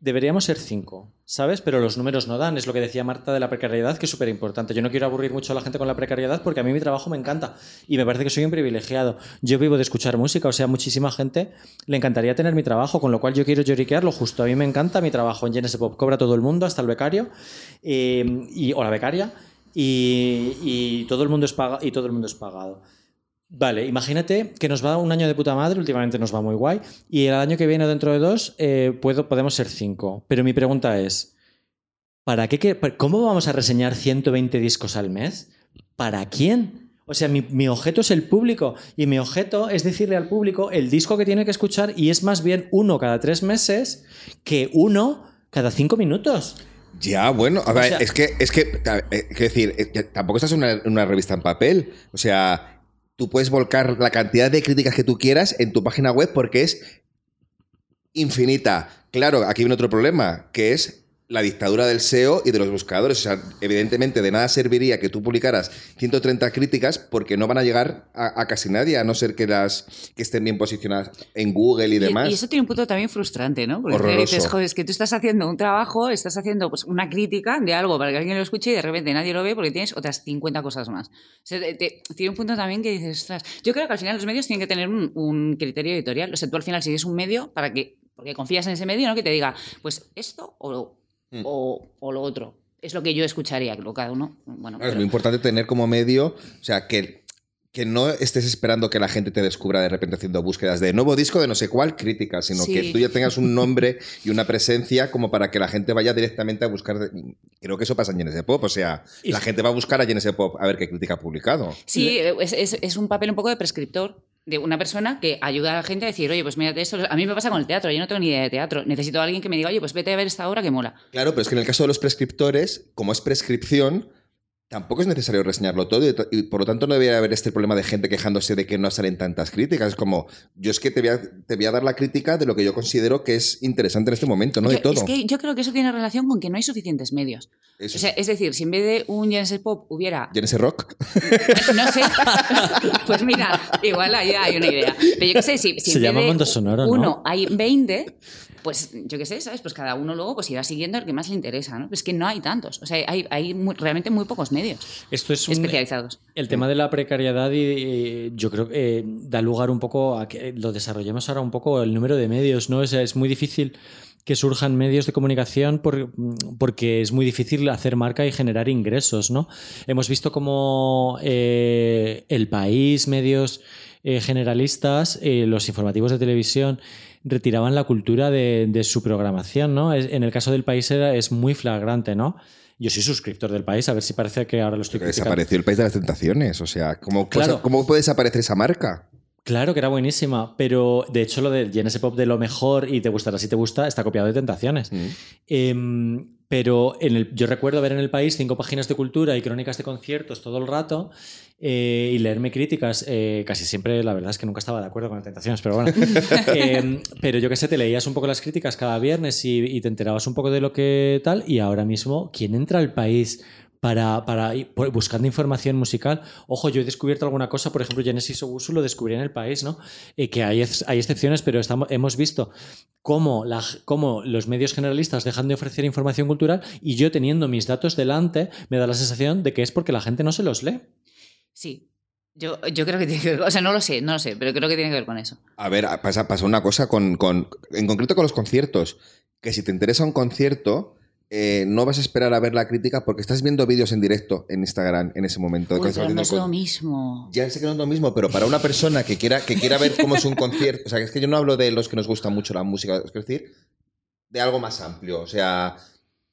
Speaker 1: deberíamos ser cinco, ¿sabes? Pero los números no dan. Es lo que decía Marta de la precariedad, que es súper importante. Yo no quiero aburrir mucho a la gente con la precariedad porque a mí mi trabajo me encanta y me parece que soy un privilegiado. Yo vivo de escuchar música, o sea, muchísima gente le encantaría tener mi trabajo, con lo cual yo quiero lloriquear lo justo. A mí me encanta mi trabajo en GNS Pop. Cobra todo el mundo, hasta el becario eh, y, o la becaria y, todo el mundo es y todo el mundo es pagado. Vale, imagínate que nos va un año de puta madre, últimamente nos va muy guay, y el año que viene dentro de dos eh, puedo, podemos ser cinco. Pero mi pregunta es, ¿para qué, ¿cómo vamos a reseñar 120 discos al mes? ¿Para quién? O sea, mi, mi, objeto es el público y mi objeto es decirle al público el disco que tiene que escuchar y es más bien uno cada tres meses que uno cada cinco minutos.
Speaker 2: Ya, bueno, a ver, es que, es que, eh, decir, eh, tampoco estás en una, una, revista en papel. O sea, tú puedes volcar la cantidad de críticas que tú quieras en tu página web porque es infinita. Claro, aquí viene otro problema, que es la dictadura del SEO y de los buscadores. O sea, evidentemente de nada serviría que tú publicaras 130 críticas porque no van a llegar a, casi nadie, a no ser que las que estén bien posicionadas en Google y, demás.
Speaker 3: Y eso tiene un punto también frustrante, ¿no? Porque dices, joder, es que tú estás haciendo un trabajo, estás haciendo pues, una crítica de algo para que alguien lo escuche y de repente nadie lo ve porque tienes otras 50 cosas más. tiene un punto también que dices, ostras, yo creo que al final los medios tienen que tener un, un criterio editorial. O sea, tú al final sigues un medio para que porque confías en ese medio, ¿no? Que te diga, pues esto o Mm. o, lo otro. Es lo que yo escucharía, lo cada uno. Bueno,
Speaker 2: Es muy importante tener como medio, o sea, que que no estés esperando que la gente te descubra de repente haciendo búsquedas de nuevo disco de no sé cuál crítica, sino
Speaker 3: Sí.
Speaker 2: que tú ya tengas un nombre y una presencia como para que la gente vaya directamente a buscar. de- Creo que eso pasa en Genesis Pop, o sea,
Speaker 1: Y-
Speaker 2: la gente va a buscar a Genesis Pop a ver qué crítica ha publicado.
Speaker 3: Sí, es, es- es un papel un poco de prescriptor de una persona que ayuda a la gente a decir, oye, pues mírate esto. A mí me pasa con el teatro, yo no tengo ni idea de teatro. Necesito a alguien que me diga, oye, pues vete a ver esta obra que mola.
Speaker 2: Claro, pero es que en el caso de los prescriptores, como es prescripción, tampoco es necesario reseñarlo todo y, y por lo tanto no debería haber este problema de gente quejándose de que no salen tantas críticas. Es como, yo es que te voy a, te voy a dar la crítica de lo que yo considero que es interesante en este momento, no de todo.
Speaker 3: Es que yo creo que eso tiene relación con que no hay suficientes medios.
Speaker 2: Eso
Speaker 3: O sea, es decir, si en vez de un Genesis Pop hubiera
Speaker 2: ¿Genesis Rock?
Speaker 3: No sé. Pues mira, igual ahí hay una idea. Pero yo qué sé, si, si
Speaker 1: Se
Speaker 3: en vez
Speaker 1: llama
Speaker 3: de
Speaker 1: Mundo Sonoro, ¿no?
Speaker 3: Uno, hay 20, pues yo qué sé, ¿sabes? Pues cada uno luego pues irá siguiendo el que más le interesa, ¿no? Es que no hay tantos. O sea, hay, hay muy- realmente muy pocos medios
Speaker 1: Esto es un,
Speaker 3: especializados.
Speaker 1: El tema de la precariedad y, yo creo que eh, da lugar un poco a que lo desarrollemos ahora un poco el número de medios, ¿no? O sea, es muy difícil que surjan medios de comunicación por- porque es muy difícil hacer marca y generar ingresos, ¿no? Hemos visto como eh, El País, medios eh, generalistas, eh, los informativos de televisión retiraban la cultura de, de su programación, ¿no? Es- en el caso del País era, es muy flagrante, ¿no? Yo soy suscriptor del País, a ver si parece que ahora lo estoy criticando.
Speaker 2: Desapareció el país de las tentaciones. O sea, ¿cómo,
Speaker 1: Claro.
Speaker 2: ¿cómo puede desaparecer esa marca?
Speaker 1: Claro que era buenísima, pero de hecho lo del Genesis Pop de lo mejor y te gustará si te gusta está copiado de Tentaciones.
Speaker 2: Mm.
Speaker 1: Em, pero en el, yo recuerdo ver en el país cinco páginas de cultura y crónicas de conciertos todo el rato eh, y leerme críticas. eh, casi siempre, la verdad es que nunca estaba de acuerdo con Tentaciones, pero bueno. Em, pero yo qué sé, te leías un poco las críticas cada viernes y, y te enterabas un poco de lo que tal. Y ahora mismo, ¿quién entra al país? Para, para ir buscando información musical. Ojo, yo he descubierto alguna cosa, por ejemplo, Genesis Ogusu lo descubrí en el país, ¿no? Eh, que hay, hay excepciones, pero estamos, hemos visto cómo, la, cómo los medios generalistas dejan de ofrecer información cultural y yo teniendo mis datos delante me da la sensación de que es porque la gente no se los lee.
Speaker 3: Sí. Yo, yo creo que tiene que ver, o sea, no lo sé, no lo sé, pero creo que tiene que ver con eso.
Speaker 2: A ver, pasa, pasa una cosa con, con- en concreto con los conciertos, que si te interesa un concierto, eh, no vas a esperar a ver la crítica porque estás viendo vídeos en directo en Instagram en ese momento.
Speaker 3: Uy, pero no es lo mismo.
Speaker 2: Ya sé que no es lo mismo, pero para una persona que quiera, que quiera ver cómo es un concierto, o sea, es que yo no hablo de los que nos gusta mucho la música, es decir, de algo más amplio. O sea,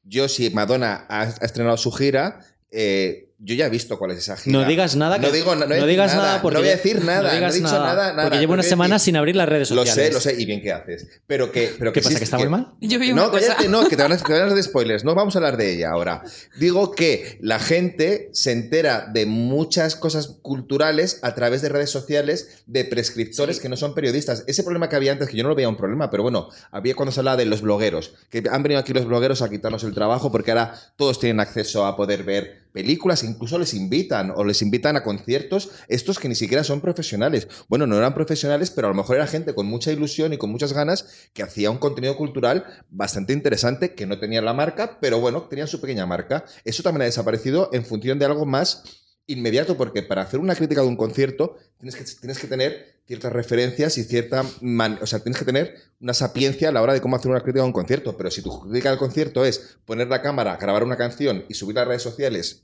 Speaker 2: yo si Madonna ha, ha estrenado su gira, eh, yo ya he visto cuál es esa gira.
Speaker 1: No digas nada.
Speaker 2: No
Speaker 1: que-
Speaker 2: digo- no voy a decir
Speaker 1: digas
Speaker 2: nada,
Speaker 1: nada porque
Speaker 2: no voy a decir nada,
Speaker 1: No
Speaker 2: no he
Speaker 1: digas
Speaker 2: dicho
Speaker 1: nada,
Speaker 2: nada, nada,
Speaker 1: porque llevo
Speaker 2: no
Speaker 1: una semana sin abrir las redes
Speaker 2: Lo
Speaker 1: sociales.
Speaker 2: sé, lo sé, y bien que haces. Pero que, pero
Speaker 1: ¿Qué
Speaker 2: que
Speaker 1: pasa?
Speaker 2: sí-
Speaker 1: ¿Que está muy mal?
Speaker 3: Yo vi
Speaker 2: no, cállate, no, que te van, a, te van a hacer spoilers. No vamos a hablar de ella ahora. Digo que la gente se entera de muchas cosas culturales a través de redes sociales de prescriptores
Speaker 3: Sí.
Speaker 2: que no son periodistas. Ese problema que había antes, que yo no lo veía un problema, pero bueno, había cuando se hablaba de los blogueros, que han venido aquí los blogueros a quitarnos el trabajo porque ahora todos tienen acceso a poder ver películas, incluso les invitan o les invitan a conciertos, estos que ni siquiera son profesionales. Bueno, no eran profesionales, pero a lo mejor era gente con mucha ilusión y con muchas ganas que hacía un contenido cultural bastante interesante, que no tenían la marca, pero bueno, tenían su pequeña marca. Eso también ha desaparecido en función de algo más inmediato, porque para hacer una crítica de un concierto tienes que, tienes que tener ciertas referencias y cierta... man- o sea, tienes que tener una sapiencia a la hora de cómo hacer una crítica de un concierto, pero si tu crítica del concierto es poner la cámara, grabar una canción y subirla a redes sociales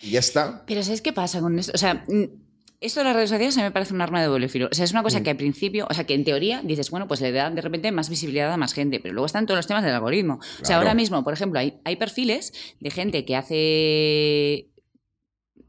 Speaker 2: y ya está,
Speaker 3: Pero ¿sabes qué pasa con esto? O sea, esto de las redes sociales a mí me parece un arma de doble filo. O sea, es una cosa
Speaker 2: Mm.
Speaker 3: que al principio, o sea, que en teoría dices, bueno, pues le da de repente más visibilidad a más gente, pero luego están todos los temas del algoritmo. O sea, ahora mismo, por ejemplo, hay, hay perfiles de gente que hace.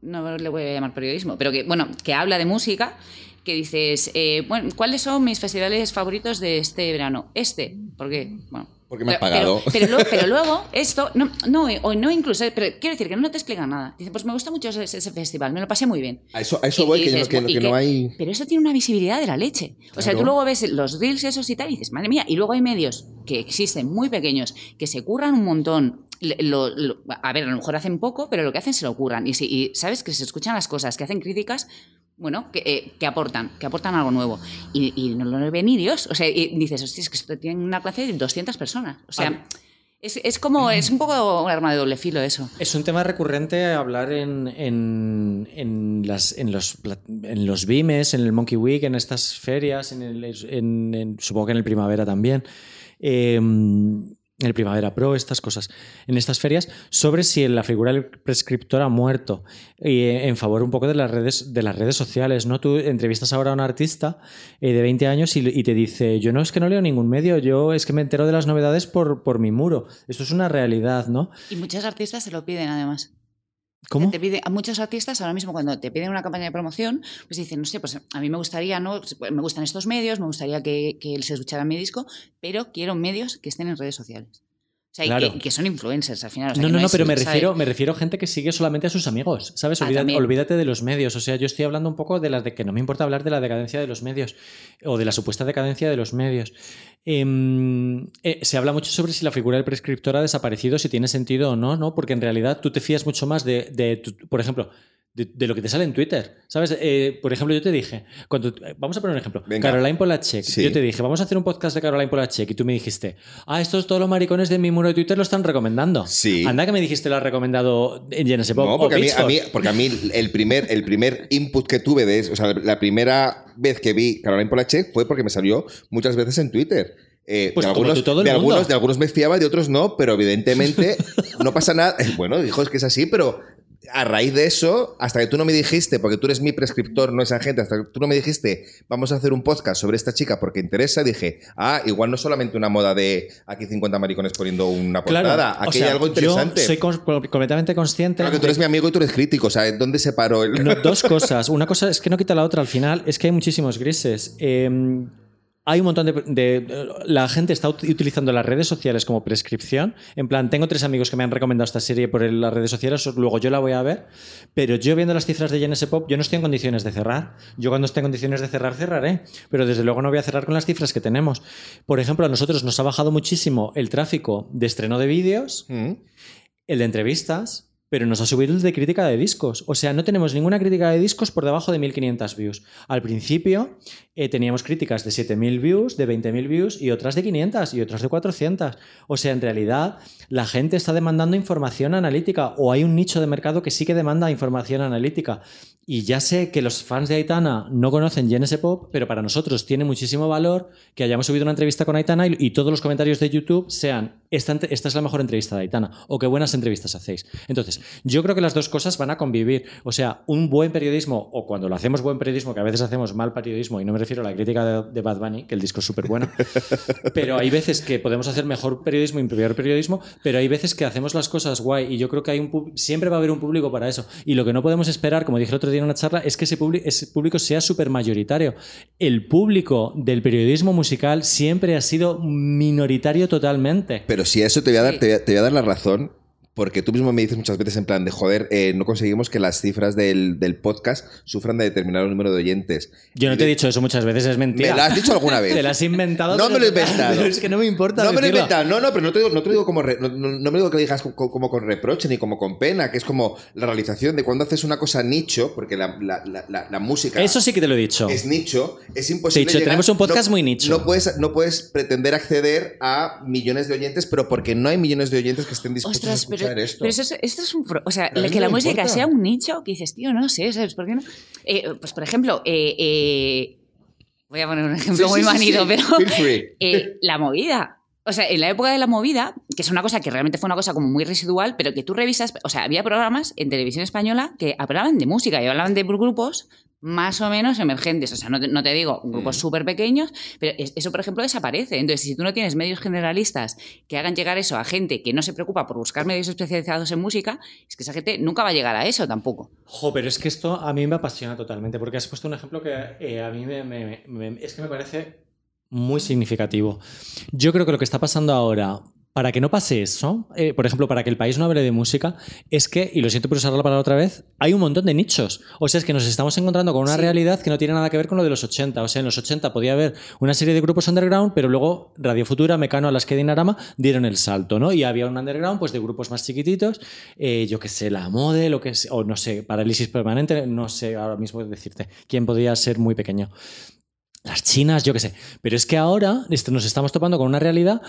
Speaker 3: No le voy a llamar periodismo, pero que, bueno, que habla de música. Que dices, eh, bueno, ¿cuáles son mis festivales favoritos de este verano? Este, ¿por qué? Bueno,
Speaker 2: porque me has pagado.
Speaker 3: Pero, pero luego, pero luego esto, no, no, o no incluso, pero quiero decir que no te explica nada. Dice, pues me gusta mucho ese, ese festival, me lo pasé muy bien.
Speaker 2: a eso, a eso
Speaker 3: Y-
Speaker 2: voy,
Speaker 3: y
Speaker 2: que, que-
Speaker 3: "Bu- y
Speaker 2: que no
Speaker 3: qué?".
Speaker 2: hay...
Speaker 3: Pero eso tiene una visibilidad de la leche. O sea, tú luego ves los reels esos y tal y dices, madre mía, y luego hay medios que existen muy pequeños que se curran un montón. Lo- lo- a ver, a lo mejor hacen poco, pero lo que hacen se lo curran. Y, si, y sabes que se escuchan las cosas, que hacen críticas, bueno, que, eh, que aportan, que aportan algo nuevo. Y, y no lo ve ni Dios. O sea, y dices, hostia, es que esto tiene una clase de 200 personas. O sea, es, es como, es un poco un arma de doble filo eso.
Speaker 1: Es un tema recurrente hablar en, en, en las, en, los, en los Bimes, en el Monkey Week, en estas ferias, en el- supongo que en el primavera también. Eh, el Primavera Pro, estas cosas, en estas ferias, sobre si la figura del prescriptor ha muerto y eh, en favor un poco de las redes, de las redes sociales, ¿no? Tú entrevistas ahora a un artista eh, de 20 años y, y, te dice, yo no es que no leo ningún medio, yo es que me entero de las novedades por, por mi muro. Esto es una realidad, ¿no?
Speaker 3: Y muchos artistas se lo piden además.
Speaker 1: ¿Cómo?
Speaker 3: Te pide, a muchos artistas ahora mismo cuando te piden una campaña de promoción, pues dicen, no sé, pues a mí me gustaría, ¿no? Me gustan estos medios, me gustaría que, que se escuchara mi disco, pero quiero medios que estén en redes sociales. O sea,
Speaker 1: Claro.
Speaker 3: y que, y que son influencers al final. o sea,
Speaker 1: No, no, no,
Speaker 3: es-
Speaker 1: pero me refiero, me refiero a gente que sigue solamente a sus amigos, ¿sabes?
Speaker 3: Ah,
Speaker 1: Olvídate, olvídate de los medios. O sea, yo estoy hablando un poco de la de que no me importa hablar de la decadencia de los medios o de la supuesta decadencia de los medios. Em, eh, se habla mucho sobre si la figura del prescriptor ha desaparecido, si tiene sentido o no, ¿no? Porque en realidad tú te fías mucho más de, de tu- por ejemplo, de, de lo que te sale en Twitter, ¿sabes? Eh, por ejemplo, yo te dije, cuando, vamos a poner un ejemplo,
Speaker 2: Venga.
Speaker 1: Caroline Polachek,
Speaker 2: Sí.
Speaker 1: yo te dije, vamos a hacer un podcast de Caroline Polachek y tú me dijiste, ah, estos todos los maricones de mi muro de Twitter lo están recomendando.
Speaker 2: Sí.
Speaker 1: Anda que me dijiste lo has recomendado en Genesis
Speaker 2: No, porque a mí, a mí- porque a mí el primer, el primer input que tuve de eso, o sea, la primera vez que vi Caroline Polachek fue porque me salió muchas veces en Twitter. Eh,
Speaker 1: Pues
Speaker 2: de algunos,
Speaker 1: todo
Speaker 2: de, algunos, de algunos me fiaba, de otros no, pero evidentemente no pasa nada. Bueno, dijo, es que es así, pero a raíz de eso, hasta que tú no me dijiste, porque tú eres mi prescriptor, no esa gente, hasta que tú no me dijiste, vamos a hacer un podcast sobre esta chica porque interesa, dije, ah, igual no es solamente una moda de aquí 50 maricones poniendo una
Speaker 1: Claro,
Speaker 2: portada,
Speaker 1: o
Speaker 2: aquí
Speaker 1: sea,
Speaker 2: hay algo interesante.
Speaker 1: Yo soy con- completamente consciente.
Speaker 2: Claro que tú eres mi amigo y tú eres crítico, o sea, ¿dónde se paró el...?
Speaker 1: No, dos cosas. Una cosa es que no quita la otra. Al final es que hay muchísimos grises. Eh, hay un montón de, de- La gente está ut- utilizando las redes sociales como prescripción. En plan, tengo tres amigos que me han recomendado esta serie por el- las redes sociales, luego yo la voy a ver. Pero yo viendo las cifras de GNS Pop, yo no estoy en condiciones de cerrar. Yo cuando esté en condiciones de cerrar, cerraré. Pero desde luego no voy a cerrar con las cifras que tenemos. Por ejemplo, a nosotros nos ha bajado muchísimo el tráfico de estreno de vídeos
Speaker 2: Mm.
Speaker 1: el de entrevistas, pero nos ha subido el de crítica de discos. O sea, no tenemos ninguna crítica de discos por debajo de 1500 views. Al principio eh, teníamos críticas de 7000 views, de 20000 views y otras de 500 y otras de 400. O sea, en realidad la gente está demandando información analítica o hay un nicho de mercado que sí que demanda información analítica. Y ya sé que los fans de Aitana no conocen GNS Pop, pero para nosotros tiene muchísimo valor que hayamos subido una entrevista con Aitana y, y todos los comentarios de YouTube sean esta, es la mejor entrevista de Aitana o qué buenas entrevistas hacéis. Entonces, yo creo que las dos cosas van a convivir. O sea, un buen periodismo o cuando lo hacemos buen periodismo, que a veces hacemos mal periodismo, y no me refiero a la crítica de, de Bad Bunny, que el disco es súper bueno, pero hay veces que podemos hacer mejor periodismo y peor periodismo, pero hay veces que hacemos las cosas guay y yo creo que hay un siempre va a haber un público para eso. Y lo que no podemos esperar, como dije el otro día en una charla, es que ese, público sea súper mayoritario. El público del periodismo musical siempre ha sido minoritario totalmente.
Speaker 2: Pero si a eso te voy a dar,
Speaker 3: Sí.
Speaker 2: te voy a, te voy a dar la razón, porque tú mismo me dices muchas veces en plan de joder, eh, no conseguimos que las cifras del, del podcast sufran de determinado número de oyentes.
Speaker 1: Yo no te he dicho eso muchas veces, es mentira.
Speaker 2: ¿Me lo has dicho alguna vez?
Speaker 1: Te lo has inventado.
Speaker 2: No me lo he inventado.
Speaker 1: pero es que no me importa.
Speaker 2: No me lo he inventado, no, no, pero no te digo, no te digo como re- no, no- no me digo que lo digas co- co- como, con reproche ni como con pena, que es como la realización de cuando haces una cosa nicho, porque la, la- la- la- la música
Speaker 1: Eso sí que te lo he dicho.
Speaker 2: es nicho, es
Speaker 1: Te
Speaker 2: imposible.
Speaker 1: he dicho,
Speaker 2: llegar-
Speaker 1: tenemos un podcast
Speaker 2: no-
Speaker 1: muy nicho.
Speaker 2: No puedes, no puedes pretender acceder a millones de oyentes, pero porque no hay millones de oyentes que estén dispuestos a
Speaker 3: Ostras,
Speaker 2: escuchar esto.
Speaker 3: pero eso es, esto es un... O sea, que la
Speaker 2: me
Speaker 3: música
Speaker 2: importa.
Speaker 3: sea un nicho que dices, tío, no sé, ¿sabes por qué no? Eh, pues, por ejemplo, eh, eh, voy a poner un ejemplo
Speaker 2: Sí,
Speaker 3: muy
Speaker 2: sí,
Speaker 3: manido,
Speaker 2: sí.
Speaker 3: pero eh, la movida. O sea, en la época de la movida, que es una cosa que realmente fue una cosa como muy residual, pero que tú revisas, o sea, había programas en televisión española que hablaban de música y hablaban de grupos más o menos emergentes. O sea, no te, no te digo grupos súper pequeños, pero es- eso, por ejemplo, desaparece. Entonces, si tú no tienes medios generalistas que hagan llegar eso a gente que no se preocupa por buscar medios especializados en música, es que esa gente nunca va a llegar a eso tampoco.
Speaker 1: Jo, pero es que esto a mí me apasiona totalmente, porque has puesto un ejemplo que eh, a mí me, me- me- es que me parece muy significativo. Yo creo que lo que está pasando ahora, para que no pase eso, eh, por ejemplo, para que el país no hable de música, es que, y lo siento por usar la palabra otra vez, hay un montón de nichos. O sea, es que nos estamos encontrando con una
Speaker 3: Sí.
Speaker 1: realidad que no tiene nada que ver con lo de los 80. O sea, en los 80 podía haber una serie de grupos underground, pero luego Radio Futura, Mecano, Alaska y Dinarama dieron el salto, ¿no? Y había un underground pues de grupos más chiquititos, eh, yo que sé, La Mode, lo que sé, o no sé, Parálisis Permanente, no sé ahora mismo decirte quién podría ser muy pequeño. Las chinas, yo qué sé. Pero es que ahora nos estamos topando con una realidad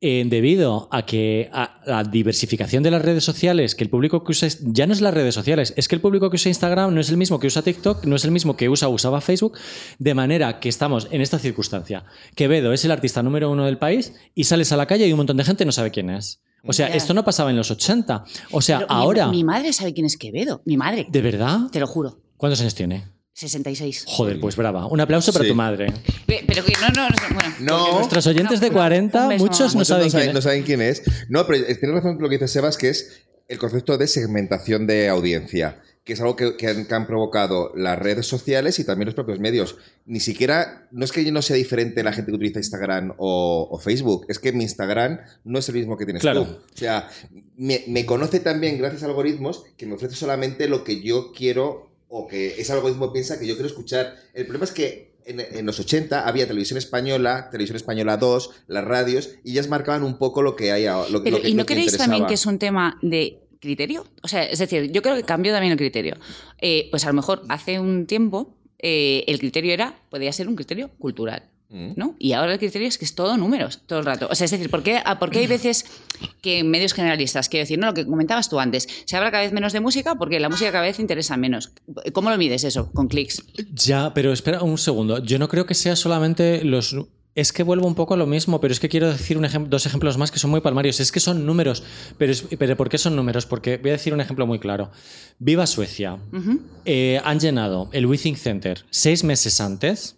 Speaker 1: eh, debido a que a la diversificación de las redes sociales, que el público que usa ya no es las redes sociales, es que el público que usa Instagram no es el mismo que usa TikTok, no es el mismo que usa usaba Facebook, de manera que estamos en esta circunstancia. Quevedo es el artista número uno del país y sales a la calle y un montón de gente no sabe quién es. O sea, esto no pasaba en los 80. O sea,
Speaker 3: Pero mi-
Speaker 1: ahora...
Speaker 3: Mi, madre sabe quién es Quevedo. Mi madre.
Speaker 1: ¿De verdad?
Speaker 3: Te lo juro.
Speaker 1: ¿Cuántos años tiene?
Speaker 3: 66.
Speaker 1: Joder, pues brava. Un aplauso para
Speaker 2: Sí.
Speaker 1: tu madre.
Speaker 3: Pe- Pero que no, no, no, bueno.
Speaker 2: No,
Speaker 1: Nuestros oyentes de
Speaker 3: No,
Speaker 1: 40,
Speaker 3: un beso,
Speaker 1: muchos no
Speaker 2: muchos
Speaker 1: saben
Speaker 2: no, saben,
Speaker 1: quién
Speaker 2: no
Speaker 1: es.
Speaker 2: saben quién es. No, pero eh, tienes razón con lo que dice Sebas, que es el concepto de segmentación de audiencia, que es algo que, que han, que han provocado las redes sociales y también los propios medios. Ni siquiera, no es que no sea diferente la gente que utiliza Instagram o, o Facebook, es que mi Instagram no es el mismo que tienes
Speaker 1: Claro.
Speaker 2: tú. O sea, me, me conoce también gracias a algoritmos que me ofrece solamente lo que yo quiero o que ese algoritmo piensa que yo quiero escuchar. El problema es que en, en los 80 había televisión española, televisión española 2, las radios, y ellas marcaban un poco lo que hay ahora. Lo,
Speaker 3: Pero,
Speaker 2: lo que,
Speaker 3: ¿y no creéis también que es un tema de criterio? O sea, es decir, yo creo que cambió también el criterio. Eh, pues a lo mejor hace un tiempo eh, el criterio era, podía ser un criterio cultural.
Speaker 2: Mm.
Speaker 3: ¿no? Y ahora el criterio es que es todo números, todo el rato. O sea, es decir, ¿por qué, a- por qué hay veces que en medios generalistas, quiero decir, no lo que comentabas tú antes, se habla cada vez menos de música porque la música cada vez interesa menos? ¿Cómo lo mides eso? Con clics.
Speaker 1: Ya, pero espera un segundo. Yo no creo que sea solamente los. Es que vuelvo un poco a lo mismo, pero es que quiero decir un dos ejemplos más que son muy palmarios. Es que son números. Pero, es- pero ¿por qué son números? Porque voy a decir un ejemplo muy claro. Viva Suecia. Eh, han llenado el Withing Center seis meses antes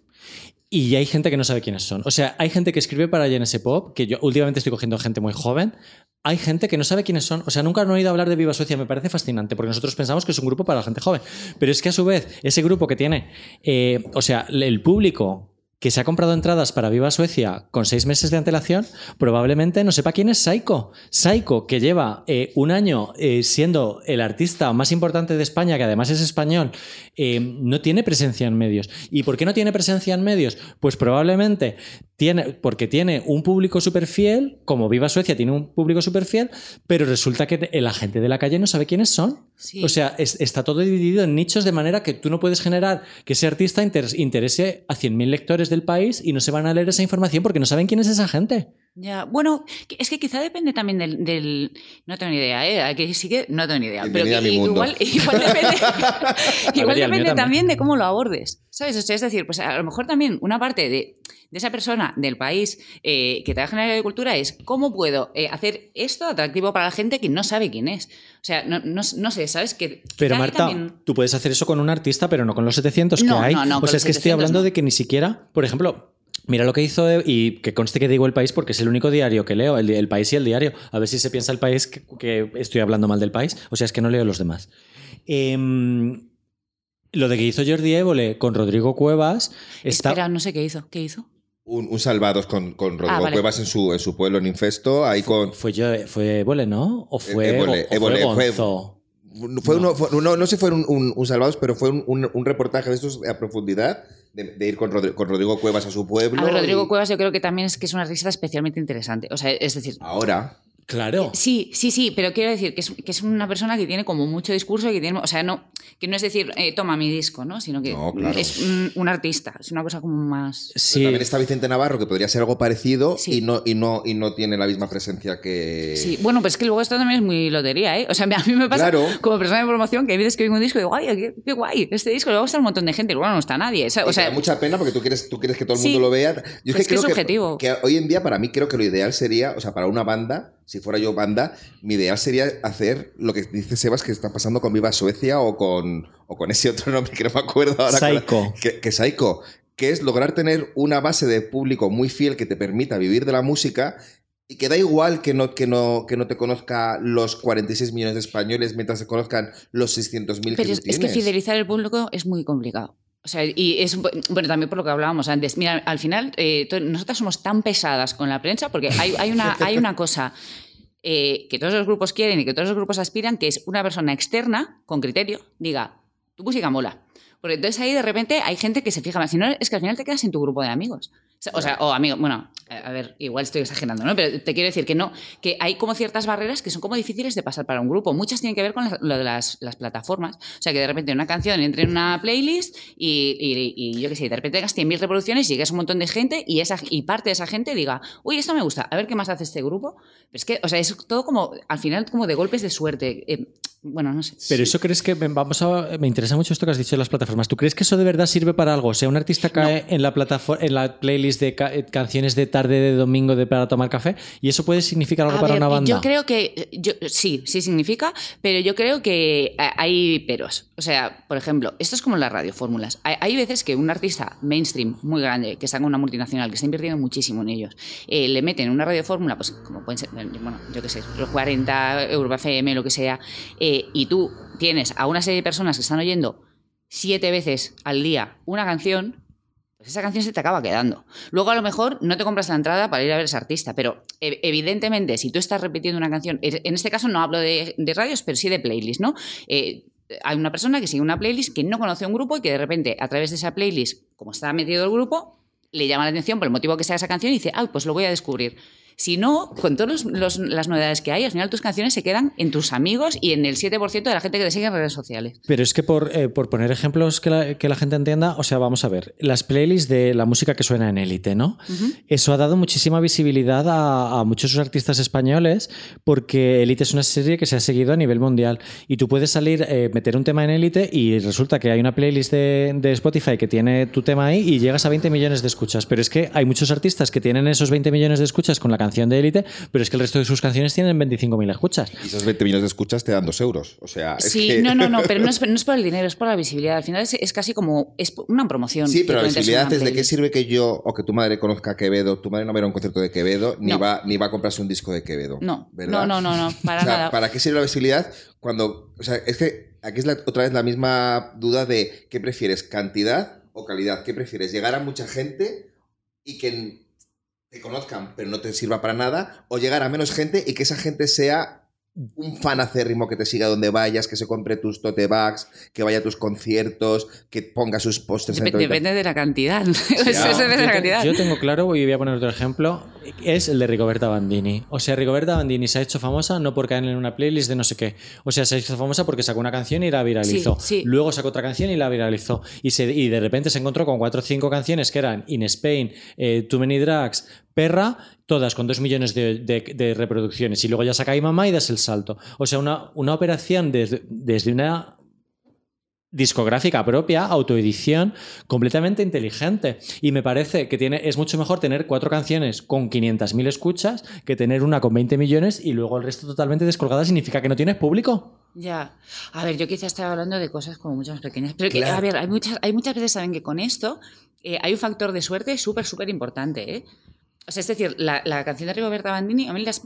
Speaker 1: y hay gente que no sabe quiénes son. O sea, hay gente que escribe para GNS Pop, que yo últimamente estoy cogiendo gente muy joven. Hay gente que no sabe quiénes son. O sea, nunca han oído hablar de Viva Suecia. Me parece fascinante porque nosotros pensamos que es un grupo para la gente joven. Pero es que a su vez, ese grupo que tiene, eh, o sea, el público que se ha comprado entradas para Viva Suecia con seis meses de antelación, probablemente no sepa quién es Saiko. Saiko, que lleva eh, un año eh, siendo el artista más importante de España, que además es español, eh, no tiene presencia en medios. ¿Y por qué no tiene presencia en medios? Pues probablemente tiene, porque tiene un público súper fiel, como Viva Suecia tiene un público súper fiel, pero resulta que la gente de la calle no sabe quiénes son.
Speaker 3: Sí.
Speaker 1: O sea, es- está todo dividido en nichos de manera que tú no puedes generar que ese artista inter- interese a 100.000 lectores del país y no se van a leer esa información porque no saben quién es esa gente.
Speaker 3: Ya, bueno, es que quizá depende también del, del- No tengo ni idea, ¿eh? Aquí sí que no tengo ni idea. Pero que igual, igual depende, igual
Speaker 1: también.
Speaker 3: también de cómo lo abordes. ¿Sabes? O sea, es decir, pues a lo mejor también una parte de, de esa persona del país eh, que trabaja en el área de cultura es cómo puedo eh, hacer esto atractivo para la gente que no sabe quién es. O sea, no, no, no sé, ¿sabes? Que
Speaker 1: Pero Marta,
Speaker 3: también-
Speaker 1: tú puedes hacer eso con un artista, pero no con los 700
Speaker 3: No,
Speaker 1: que hay.
Speaker 3: no, no,
Speaker 1: sea,
Speaker 3: los
Speaker 1: es que estoy
Speaker 3: 700
Speaker 1: hablando de que ni siquiera, por ejemplo, mira lo que hizo, eh, y que conste que digo el país porque es el único diario que leo, el, país y el diario. A ver si se piensa el país que, que estoy hablando mal del país. O sea, es que no leo los demás. Em, lo de que hizo Jordi Évole con Rodrigo Cuevas está...
Speaker 3: Espera, no sé qué hizo. ¿Qué hizo?
Speaker 2: Un, un Salvados con, con Rodrigo
Speaker 3: Ah, vale.
Speaker 2: Cuevas en su, en su pueblo, en Infesto, ahí con...
Speaker 1: Fue, yo, fue Évole, ¿no? ¿O fue,
Speaker 2: Évole,
Speaker 1: o- o
Speaker 2: Évole, fue-
Speaker 1: Gonzo?
Speaker 2: Fue
Speaker 1: No.
Speaker 2: uno, fue- no, no sé si fue un, un- un Salvados, pero fue un, un- reportaje de estos a profundidad, de, de ir con, Rodri- con Rodrigo Cuevas a su pueblo.
Speaker 3: A ver, Rodrigo
Speaker 2: y
Speaker 3: Cuevas yo creo que también es que es una artista especialmente interesante. O sea, es decir,
Speaker 2: Ahora,
Speaker 1: Claro.
Speaker 3: Sí, sí, sí, pero quiero decir que es, que es una persona que tiene como mucho discurso, que tiene, o sea, no, que no es decir, eh, toma mi disco, ¿no? Sino que
Speaker 2: No, claro.
Speaker 3: es un, un artista, es una cosa como más...
Speaker 2: pero
Speaker 1: Sí.
Speaker 2: también está Vicente Navarro, que podría ser algo parecido
Speaker 3: Sí.
Speaker 2: y, no, y, no, y no tiene la misma presencia que...
Speaker 3: Sí, bueno, pues es que luego esto también es muy lotería, ¿eh? O sea, a mí me pasa
Speaker 2: Claro.
Speaker 3: como persona de promoción que hay veces que oigo un disco y digo, ay, qué, qué guay, este disco, luego está un montón de gente, y luego no está nadie. O sea,
Speaker 2: Y
Speaker 3: o
Speaker 2: te
Speaker 3: sea,
Speaker 2: da mucha pena porque tú quieres, tú quieres que todo el
Speaker 3: Sí.
Speaker 2: mundo lo vea. Yo es que
Speaker 3: es que
Speaker 2: creo
Speaker 3: es subjetivo.
Speaker 2: que hoy en día para mí creo que lo ideal sería, o sea, para una banda, si fuera yo banda, mi ideal sería hacer lo que dice Sebas que está pasando con Viva Suecia o con, o con ese otro nombre que no me acuerdo ahora.
Speaker 1: Psycho.
Speaker 2: Que, que Psycho, que es lograr tener una base de público muy fiel que te permita vivir de la música y que da igual que no, que no, que no te conozca los 46 millones de españoles mientras se conozcan los 600.000 que
Speaker 3: pero
Speaker 2: tú
Speaker 3: es, es que
Speaker 2: tienes.
Speaker 3: fidelizar el público es muy complicado. O sea, y es bueno también por lo que hablábamos antes. Mira, al final eh, nosotras somos tan pesadas con la prensa porque hay, hay una, hay una cosa eh, que todos los grupos quieren y que todos los grupos aspiran, que es una persona externa con criterio diga, tu música mola. Porque entonces ahí de repente hay gente que se fija más. Si no, es que al final te quedas sin tu grupo de amigos. O sea, o amigo, bueno, a ver, igual estoy exagerando, ¿no? Pero te quiero decir que no, que hay como ciertas barreras que son como difíciles de pasar para un grupo. Muchas tienen que ver con lo de las, plataformas. O sea, que de repente una canción entre en una playlist y, yo qué sé, de repente tengas 100.000 reproducciones y llegues un montón de gente y, esa, y parte de esa gente diga, uy, esto me gusta, a ver qué más hace este grupo. Pero es que, o sea, es todo como, al final, como de golpes de suerte. Eh, bueno, no sé.
Speaker 1: Pero eso crees que vamos a me interesa mucho esto que has dicho de las plataformas. ¿Tú crees que eso de verdad sirve para algo? O sea, un artista cae en la plataforma en la playlist de eh, canciones de tarde de domingo de para tomar café y eso puede significar algo para una banda.
Speaker 3: Yo creo que yo, sí, sí significa, pero yo creo que hay peros. O sea, por ejemplo, esto es como las radiofórmulas. Hay, hay veces que un artista mainstream muy grande que está en una multinacional que está invirtiendo muchísimo en ellos, eh, le meten una radiofórmula, pues como pueden ser, bueno, yo qué sé, los 40 euros FM, lo que sea. Eh, y tú tienes a una serie de personas que están oyendo siete veces al día una canción, pues esa canción se te acaba quedando. Luego a lo mejor no te compras la entrada para ir a ver a ese artista, pero evidentemente si tú estás repitiendo una canción, en este caso no hablo de, radios, pero sí de playlist, ¿no? Eh, hay una persona que sigue una playlist que no conoce un grupo y que de repente a través de esa playlist, como está metido el grupo, le llama la atención por el motivo que sea esa canción y dice, ah, pues lo voy a descubrir. Si no, con todas las novedades que hay, al final tus canciones se quedan en tus amigos y en el 7% de la gente que te sigue en redes sociales.
Speaker 1: Pero es que por, eh, poner ejemplos que la, gente entienda, o sea, vamos a ver, las playlists de la música que suena en élite, ¿no? Eso ha dado muchísima visibilidad a, muchos artistas españoles porque élite es una serie que se ha seguido a nivel mundial y tú puedes salir, eh, meter un tema en élite y resulta que hay una playlist de, de Spotify que tiene tu tema ahí y llegas a 20 millones de escuchas. Pero es que hay muchos artistas que tienen esos 20 millones de escuchas con la canción de élite, pero es que el resto de sus canciones tienen 25.000 escuchas.
Speaker 2: Y esos 20 millones de escuchas te dan 2 euros. O sea,
Speaker 3: sí, no, no, no, pero no es, no es, por el dinero, es por la visibilidad. Al final es, casi como es una promoción.
Speaker 2: Sí, pero la visibilidad es de qué sirve que yo o que tu madre conozca a Quevedo, tu madre no va a ir a un concierto de Quevedo, ni, va, ni va a comprarse un disco de Quevedo.
Speaker 3: No, no, no, no, para nada.
Speaker 2: ¿Para qué sirve la visibilidad cuando, o sea, es que aquí es otra vez la misma duda de qué prefieres, cantidad o calidad. ¿Qué prefieres? ¿Llegar a mucha gente y que te conozcan pero no te sirva para nada, o llegar a menos gente y que esa gente sea un fan acérrimo que te siga donde vayas, que se compre tus tote bags, que vaya a tus conciertos, que ponga sus postres.
Speaker 3: Depende, depende de la cantidad.
Speaker 1: Yo tengo claro, y voy a poner otro ejemplo, es el de Rigoberta Bandini. O sea, Rigoberta Bandini se ha hecho famosa no porque caer en una playlist de no sé qué. O sea, se ha hecho famosa porque sacó una canción y la viralizó. Luego sacó otra canción y la viralizó. Y, se, y de repente se encontró con cuatro o cinco canciones que eran In Spain, eh, Too Many Drugs, Perra, todas con dos millones de, reproducciones. Y luego ya saca y mamá y das el salto. O sea, una, una operación desde, desde una discográfica propia, autoedición, completamente inteligente. Y me parece que tiene, es mucho mejor tener cuatro canciones con 500.000 escuchas que tener una con 20 millones y luego el resto totalmente descolgada significa que no tienes público.
Speaker 3: Ya. A ver, yo quizás estaba hablando de cosas como mucho más pequeñas. Pero que, a ver, hay muchas, hay muchas veces saben que con esto eh, hay un factor de suerte súper, súper importante. ¿eh? O sea, es decir, la, canción de Rigoberta Bandini, a mí las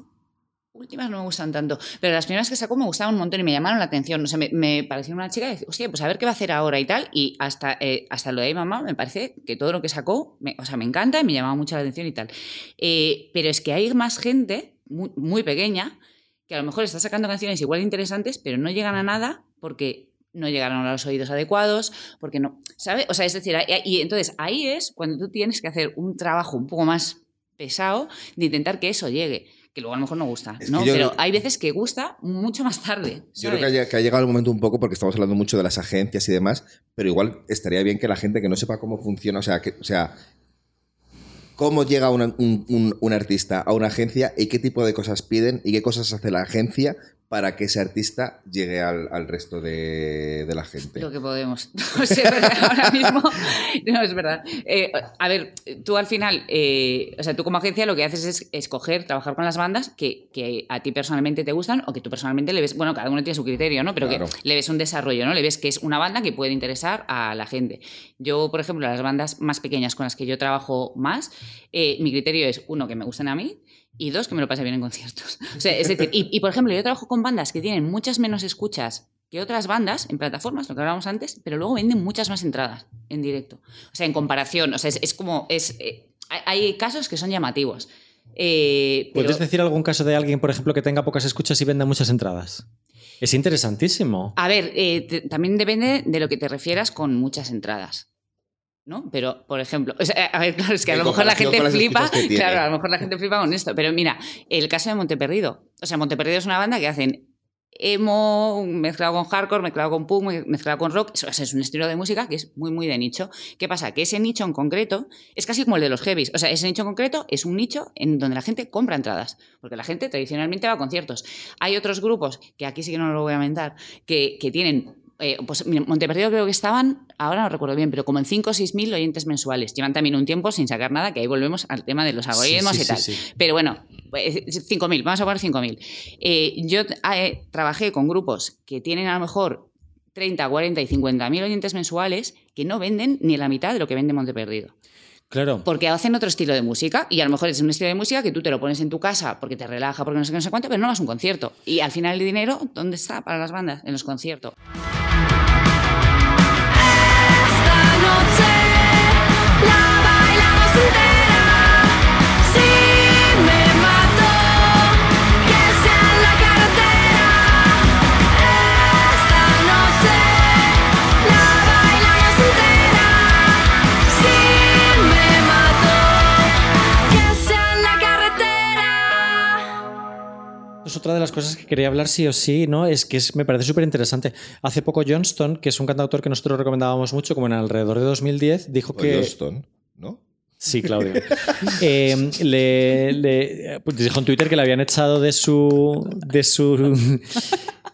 Speaker 3: últimas no me gustan tanto, pero las primeras que sacó me gustaban un montón y me llamaron la atención. O sea, me, me pareció una chica decía, hostia, pues a ver qué va a hacer ahora y tal. Y hasta, eh, hasta lo de mamá me parece que todo lo que sacó, me, o sea, me encanta y me llamaba mucho la atención y tal. Eh, pero es que hay más gente muy, pequeña que a lo mejor está sacando canciones igual interesantes, pero no llegan a nada porque no llegaron a los oídos adecuados, porque no, ¿sabes? O sea, es decir, y entonces ahí es cuando tú tienes que hacer un trabajo un poco más pesado de intentar que eso llegue. Que luego a lo mejor no gusta, ¿no? Pero hay veces que gusta mucho más tarde.
Speaker 2: Yo creo que ha, llegado el momento un poco, porque estamos hablando mucho de las agencias y demás, pero igual estaría bien que la gente que no sepa cómo funciona, o sea, que, o sea cómo llega un, un, artista a una agencia y qué tipo de cosas piden y qué cosas hace la agencia para que ese artista llegue al, resto de, la gente.
Speaker 3: Lo que podemos. No sé, ahora mismo no es verdad. Eh, a ver, tú al final, eh, o sea, tú como agencia lo que haces es escoger, trabajar con las bandas que, a ti personalmente te gustan o que tú personalmente le ves, bueno, cada uno tiene su criterio, ¿no? Pero que le ves un desarrollo, ¿no? Le ves que es una banda que puede interesar a la gente. Yo, por ejemplo, las bandas más pequeñas con las que yo trabajo más, eh, mi criterio es, uno, que me gusten a mí, y dos, que me lo pase bien en conciertos. O sea, es decir, y, por ejemplo, yo trabajo con bandas que tienen muchas menos escuchas que otras bandas en plataformas, lo que hablábamos antes, pero luego venden muchas más entradas en directo. O sea, en comparación, o sea, es, como, es, eh, hay casos que son llamativos. Eh,
Speaker 1: ¿Puedes decir algún caso de alguien, por ejemplo, que tenga pocas escuchas y venda muchas entradas? Es interesantísimo.
Speaker 3: A ver, eh, también depende de lo que te refieras con muchas entradas. ¿No? Pero, por ejemplo, o sea, a ver, claro, es que a lo mejor la gente flipa, claro, a lo mejor la gente flipa con esto, pero mira, el caso de Monteperdido, o sea, Monteperdido es una banda que hacen emo mezclado con hardcore, mezclado con punk, mezclado con rock, eso es un estilo de música que es muy, muy de nicho. ¿Qué pasa? Que ese nicho en concreto es casi como el de los heavies, o sea, ese nicho en concreto es un nicho en donde la gente compra entradas, porque la gente tradicionalmente va a conciertos. Hay otros grupos, que aquí sí que no lo voy a mentar, que, que tienen eh, pues Monteperdido creo que estaban, ahora no recuerdo bien, pero como en 5 o 6 mil oyentes mensuales. Llevan también un tiempo sin sacar nada, que ahí volvemos al tema de los algoritmos
Speaker 1: sí,
Speaker 3: y tal.
Speaker 1: sí.
Speaker 3: Pero bueno, eh, 5.000, vamos a poner 5.000. Eh, yo eh, trabajé con grupos que tienen a lo mejor 30, 40 y 50.000 oyentes mensuales que no venden ni la mitad de lo que vende Monteperdido.
Speaker 1: Claro.
Speaker 3: Porque hacen otro estilo de música y a lo mejor es un estilo de música que tú te lo pones en tu casa porque te relaja, porque no sé qué, no sé cuánto, pero no vas a un concierto. Y al final el dinero, ¿dónde está para las bandas? En los conciertos.
Speaker 1: Otra de las cosas que quería hablar sí o sí, ¿no? Es que es- me parece súper interesante. Hace poco Johnston, que es un cantautor que nosotros recomendábamos mucho, como en alrededor de 2010, dijo
Speaker 2: O
Speaker 1: que...
Speaker 2: Johnston, ¿no?
Speaker 1: Sí, Claudio. Eh, le, le- pues dijo en Twitter que le habían echado de su, de su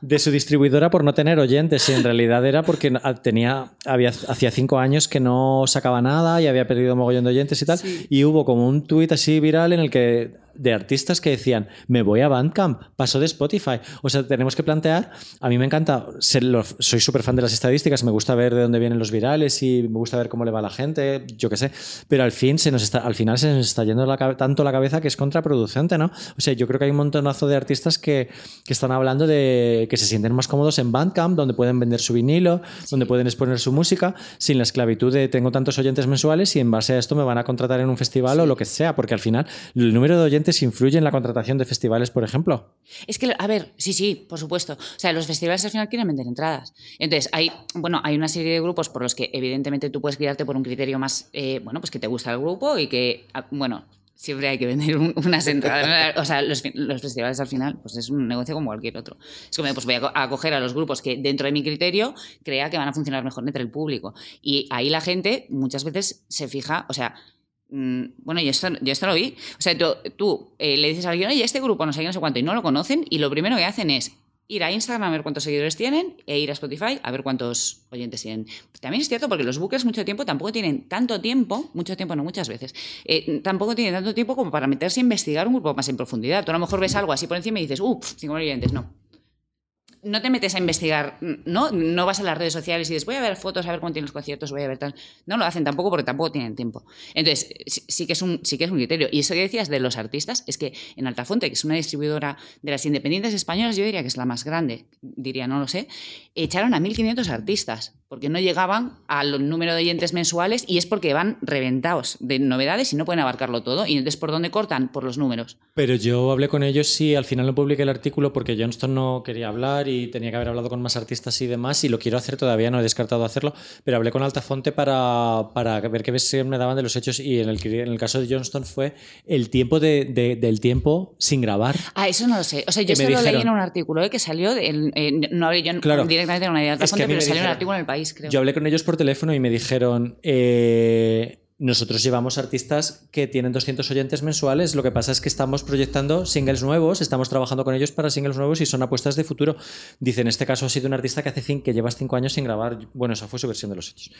Speaker 1: de su distribuidora por no tener oyentes. Y en realidad era porque tenía, había, hacía cinco años que no sacaba nada y había perdido mogollón de oyentes y tal. Y hubo como un tuit así viral en el que de artistas que decían, me voy a Bandcamp, paso de Spotify. O sea, tenemos que plantear, a mí me encanta, ser lo- soy súper fan de las estadísticas, me gusta ver de dónde vienen los virales y me gusta ver cómo le va a la gente, yo qué sé, pero al fin se nos está, al final se nos está yendo la tanto la cabeza que es contraproducente, ¿no? O sea, yo creo que hay un montonazo de artistas que, que están hablando de que se sienten más cómodos en Bandcamp, donde pueden vender su vinilo, donde pueden exponer su música, sin la esclavitud de tengo tantos oyentes mensuales y en base a esto me van a contratar en un festival o lo que sea, porque al final el número de oyentes influye en la contratación de festivales, por ejemplo.
Speaker 3: Es que, a ver, sí, sí, por supuesto. O sea, los festivales al final quieren vender entradas. Entonces, hay, bueno, hay una serie de grupos por los que, evidentemente, tú puedes guiarte por un criterio más, eh, bueno, pues que te gusta el grupo y que, ah, bueno, siempre hay que vender un- unas entradas. O sea, los, festivales al final, pues es un negocio como cualquier otro. Es como, pues voy a co- a los grupos que, dentro de mi criterio, crea que van a funcionar mejor entre el público. Y ahí la gente muchas veces se fija, o sea, Bueno, yo esto, yo esto lo vi. O sea, tú, tú, eh, le dices a alguien, oye, este grupo no sé qué, no sé cuánto, y no lo conocen, y lo primero que hacen es ir a Instagram a ver cuántos seguidores tienen e ir a Spotify a ver cuántos oyentes tienen. También es cierto porque los bookers mucho tiempo tampoco tienen tanto tiempo, mucho tiempo no muchas veces, eh, tampoco tienen tanto tiempo como para meterse a investigar un grupo más en profundidad. Tú a lo mejor ves algo así por encima y dices, uff, 5.000 oyentes, no no te metes a investigar, ¿no? No vas a las redes sociales y dices, voy a ver fotos, a ver cómo tienen los conciertos, voy a ver tal. No lo hacen tampoco porque tampoco tienen tiempo. Entonces, sí, sí que es un, sí que es un criterio. Y eso que decías de los artistas, es que en Altafonte, que es una distribuidora de las independientes españolas, yo diría que es la más grande, diría, no lo sé, echaron a 1.500 artistas porque no llegaban al número de oyentes mensuales y es porque van reventados de novedades y no pueden abarcarlo todo. Y entonces, ¿por dónde cortan? Por los números.
Speaker 1: Pero yo hablé con ellos y al final no publiqué el artículo porque Johnston no quería hablar y tenía que haber hablado con más artistas y demás y lo quiero hacer todavía, no he descartado hacerlo, pero hablé con Altafonte para, para ver qué versión me daban de los hechos y en el, en el caso de Johnston fue el tiempo de, de- del tiempo sin grabar.
Speaker 3: Ah, eso no lo sé. O sea, yo solo leí
Speaker 1: dijeron-
Speaker 3: en un artículo ¿eh? que salió, de- no hablé yo
Speaker 1: Claro.
Speaker 3: directamente una idea de
Speaker 1: Es que a
Speaker 3: Altafonte, pero salió en un artículo en el país,
Speaker 1: Yo hablé con ellos por teléfono y me dijeron, eh, nosotros llevamos artistas que tienen 200 oyentes mensuales, lo que pasa es que estamos proyectando singles nuevos, estamos trabajando con ellos para singles nuevos y son apuestas de futuro. Dice, en este caso ha sido un artista que hace cin- que llevas cinco años sin grabar. Bueno, esa fue su versión de los hechos.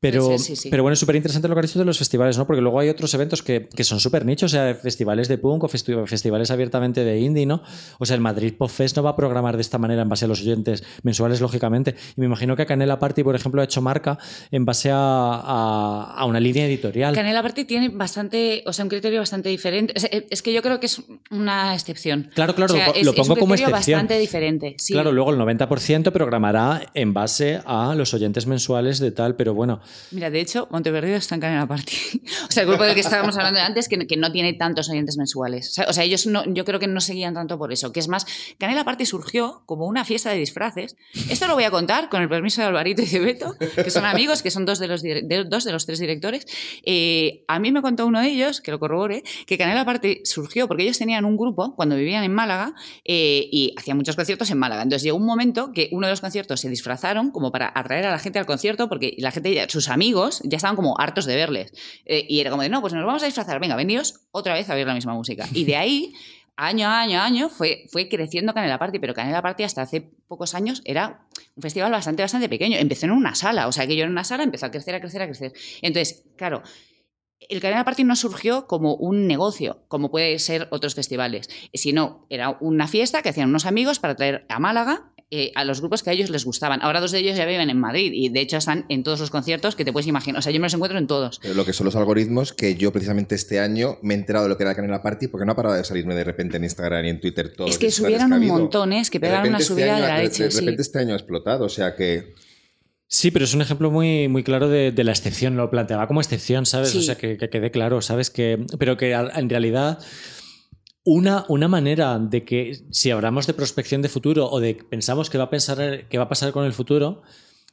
Speaker 1: Pero,
Speaker 3: sí, sí.
Speaker 1: pero bueno, es súper interesante lo que has dicho de los festivales, ¿no? Porque luego hay otros eventos que, que son súper nichos, o sea, festivales de punk o festi- festivales abiertamente de indie, ¿no? O sea, el Madrid Pop Fest no va a programar de esta manera en base a los oyentes mensuales, lógicamente. Y me imagino que Canela Party, por ejemplo, ha hecho marca en base a, a- a una línea editorial.
Speaker 3: Canela Party tiene bastante, o sea, un criterio bastante diferente. O sea, es que yo creo que es una excepción.
Speaker 1: Claro, claro,
Speaker 3: O sea,
Speaker 1: lo,
Speaker 3: es-
Speaker 1: lo
Speaker 3: es
Speaker 1: pongo
Speaker 3: un
Speaker 1: como excepción.
Speaker 3: bastante diferente. Sí.
Speaker 1: Claro, luego el 90% programará en base a los oyentes mensuales de tal, pero bueno,
Speaker 3: Mira, de hecho, Monteverdido está en Canela Party. o sea, el grupo del que estábamos hablando antes, que, que no tiene tantos oyentes mensuales. O sea, o sea, ellos no, yo creo que no seguían tanto por eso. Que es más, Canela Party surgió como una fiesta de disfraces. Esto lo voy a contar con el permiso de Alvarito y de Beto, que son amigos, que son dos de los, de, dos de los tres directores. Eh, a mí me contó uno de ellos, que lo corrobore, que Canela Party surgió porque ellos tenían un grupo cuando vivían en Málaga eh, y hacían muchos conciertos en Málaga. Entonces llegó un momento que uno de los conciertos se disfrazaron como para atraer a la gente al concierto porque la gente, sus amigos, ya estaban como hartos de verles. Eh, y era como de, no, pues nos vamos a disfrazar, venga, veníos otra vez a ver la misma música. Y de ahí, año a año año, fue, fue creciendo Canela Party, pero Canela Party hasta hace pocos años era un festival bastante, bastante pequeño. Empezó en una sala, o sea, que yo en una sala empezó a crecer, a crecer, a crecer. Entonces, claro, el Canela Party no surgió como un negocio, como puede ser otros festivales, sino era una fiesta que hacían unos amigos para traer a Málaga eh, a los grupos que a ellos les gustaban. Ahora dos de ellos ya viven en Madrid y de hecho están en todos los conciertos que te puedes imaginar. O sea, yo me los encuentro en todos.
Speaker 2: Pero lo que son los algoritmos, que yo precisamente este año me he enterado de lo que era la Canela Party porque no ha parado de salirme de repente en Instagram y en Twitter todo.
Speaker 3: es que subieron un montón, ¿eh? es que
Speaker 2: De
Speaker 3: pegaron una
Speaker 2: repente este
Speaker 3: subida
Speaker 2: año-
Speaker 3: de la
Speaker 2: de-
Speaker 3: leche.
Speaker 2: De
Speaker 3: sí.
Speaker 2: repente este año ha explotado, o sea que...
Speaker 1: Sí, pero es un ejemplo muy, muy claro de, de la excepción. Lo planteaba como excepción, ¿sabes?
Speaker 3: Sí.
Speaker 1: O sea, que, que quede claro, ¿sabes? Que, pero que en realidad una, una manera de que si hablamos de prospección de futuro o de pensamos que va a, pensar, que va a pasar con el futuro,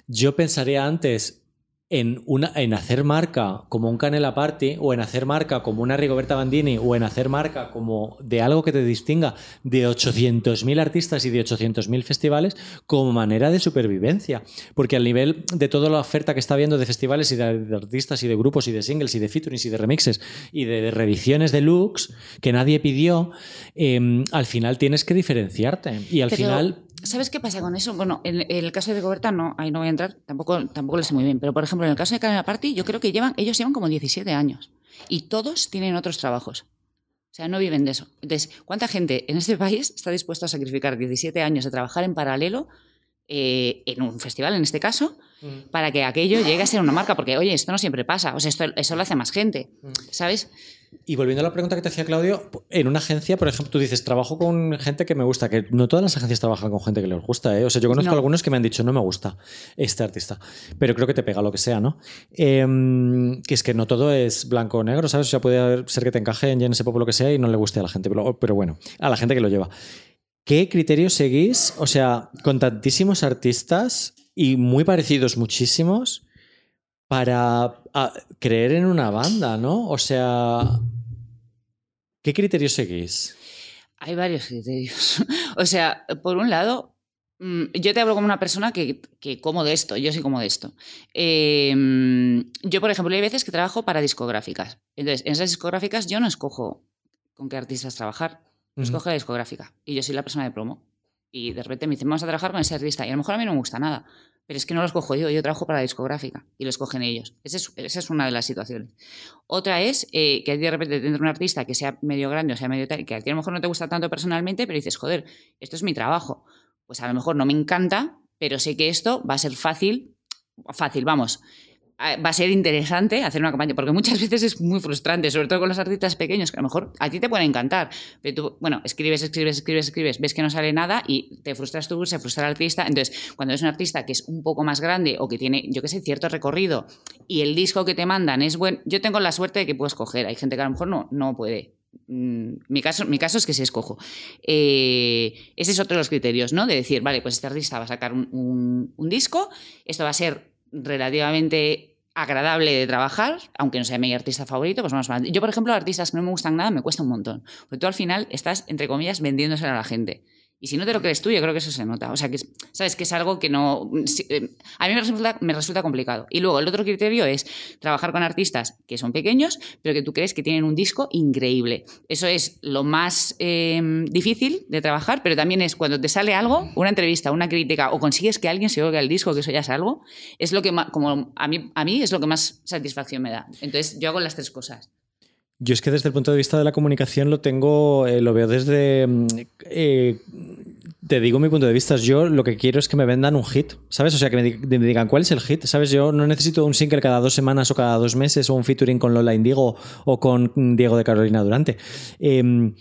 Speaker 1: yo pensaría antes en, una, en hacer marca como un Canela Party o en hacer marca como una Rigoberta Bandini o en hacer marca como de algo que te distinga de 800.000 artistas y de 800.000 festivales como manera de supervivencia. Porque al nivel de toda la oferta que está habiendo de festivales y de, de artistas y de grupos y de singles y de featurings y de remixes y de, de reediciones de looks que nadie pidió, eh, al final tienes que diferenciarte. Y al
Speaker 3: Pero,
Speaker 1: final...
Speaker 3: ¿Sabes qué pasa con eso? Bueno, en, en el caso de Rigoberta no, ahí no voy a entrar, tampoco, tampoco lo sé muy bien, pero por ejemplo, en el caso de Canela Party, yo creo que llevan, ellos llevan como 17 años y todos tienen otros trabajos. O sea, no viven de eso. Entonces, ¿cuánta gente en este país está dispuesta a sacrificar 17 años de trabajar en paralelo eh, en un festival, en este caso, para que aquello llegue a ser una marca? Porque, oye, esto no siempre pasa. O sea, esto, eso lo hace más gente, ¿sabes?
Speaker 1: Y volviendo a la pregunta que te hacía Claudio, en una agencia, por ejemplo, tú dices, trabajo con gente que me gusta, que no todas las agencias trabajan con gente que les gusta, ¿eh? O sea, yo conozco
Speaker 3: No.
Speaker 1: algunos que me han dicho, no me gusta este artista, pero creo que te pega lo que sea, ¿no? Em, que es que no todo es blanco o negro, ¿sabes? O sea, puede ser que te encaje en ese pop lo que sea y no le guste a la gente, pero, pero bueno, a la gente que lo lleva. ¿Qué criterios seguís? O sea, con tantísimos artistas y muy parecidos muchísimos para a, creer en una banda, ¿no? O sea, ¿qué criterios seguís?
Speaker 3: Hay varios criterios. o sea, por un lado, mm, yo te hablo como una persona que, que como de esto, yo sí como de esto. Eh, yo, por ejemplo, hay veces que trabajo para discográficas. Entonces, en esas discográficas yo no escojo con qué artistas trabajar, escoge la discográfica. Y yo soy la persona de promo. Y de repente me dicen, vamos a trabajar con ese artista. Y a lo mejor a mí no me gusta nada. Pero es que no lo escojo yo, yo trabajo para la discográfica y lo escogen ellos. Esa es, esa es una de las situaciones. Otra es eh, que de repente tendrá un artista que sea medio grande o sea medio tal, que a ti a lo mejor no te gusta tanto personalmente, pero dices, joder, esto es mi trabajo. Pues a lo mejor no me encanta, pero sé que esto va a ser fácil, fácil, vamos. A- Va a ser interesante hacer una campaña, porque muchas veces es muy frustrante, sobre todo con los artistas pequeños, que a lo mejor a ti te pueden encantar, pero tú, bueno, escribes, escribes, escribes, escribes, ves que no sale nada y te frustras tú, se frustra el artista. Entonces, cuando es un artista que es un poco más grande o que tiene, yo qué sé, cierto recorrido y el disco que te mandan es bueno, yo tengo la suerte de que puedo escoger, hay gente que a lo mejor no, no puede. Mm, Mi caso, mi caso es que sí escojo. Eh, ese es otro de los criterios, ¿no? De decir, vale, pues este artista va a sacar un disco, esto va a ser relativamente agradable de trabajar, aunque no sea mi artista favorito, pues vamos a... Yo, por ejemplo, artistas que no me gustan nada me cuesta un montón, porque tú al final estás, entre comillas, vendiéndoselo a la gente. Y si no te lo crees tú, yo creo que eso se nota. O sea, que es- sabes que es algo que no... eh, A mí me resulta, me resulta complicado. Y luego el otro criterio es trabajar con artistas que son pequeños, pero que tú crees que tienen un disco increíble. Eso es lo más eh, difícil de trabajar, pero también es cuando te sale algo, una entrevista, una crítica, o consigues que alguien se oiga el disco, que eso ya es algo, es lo que más, como a mí, a mí es lo que más satisfacción me da. Entonces yo hago las tres cosas.
Speaker 1: Yo es que desde el punto de vista de la comunicación lo tengo, eh, lo veo desde mm, eh, Te digo mi punto de vista. Yo lo que quiero es que me vendan un hit, ¿sabes? O sea, que me, di- me digan cuál es el hit, ¿sabes? Yo no necesito un single cada dos semanas o cada dos meses o un featuring con Lola Indigo o con Diego de Carolina Durante. Eh,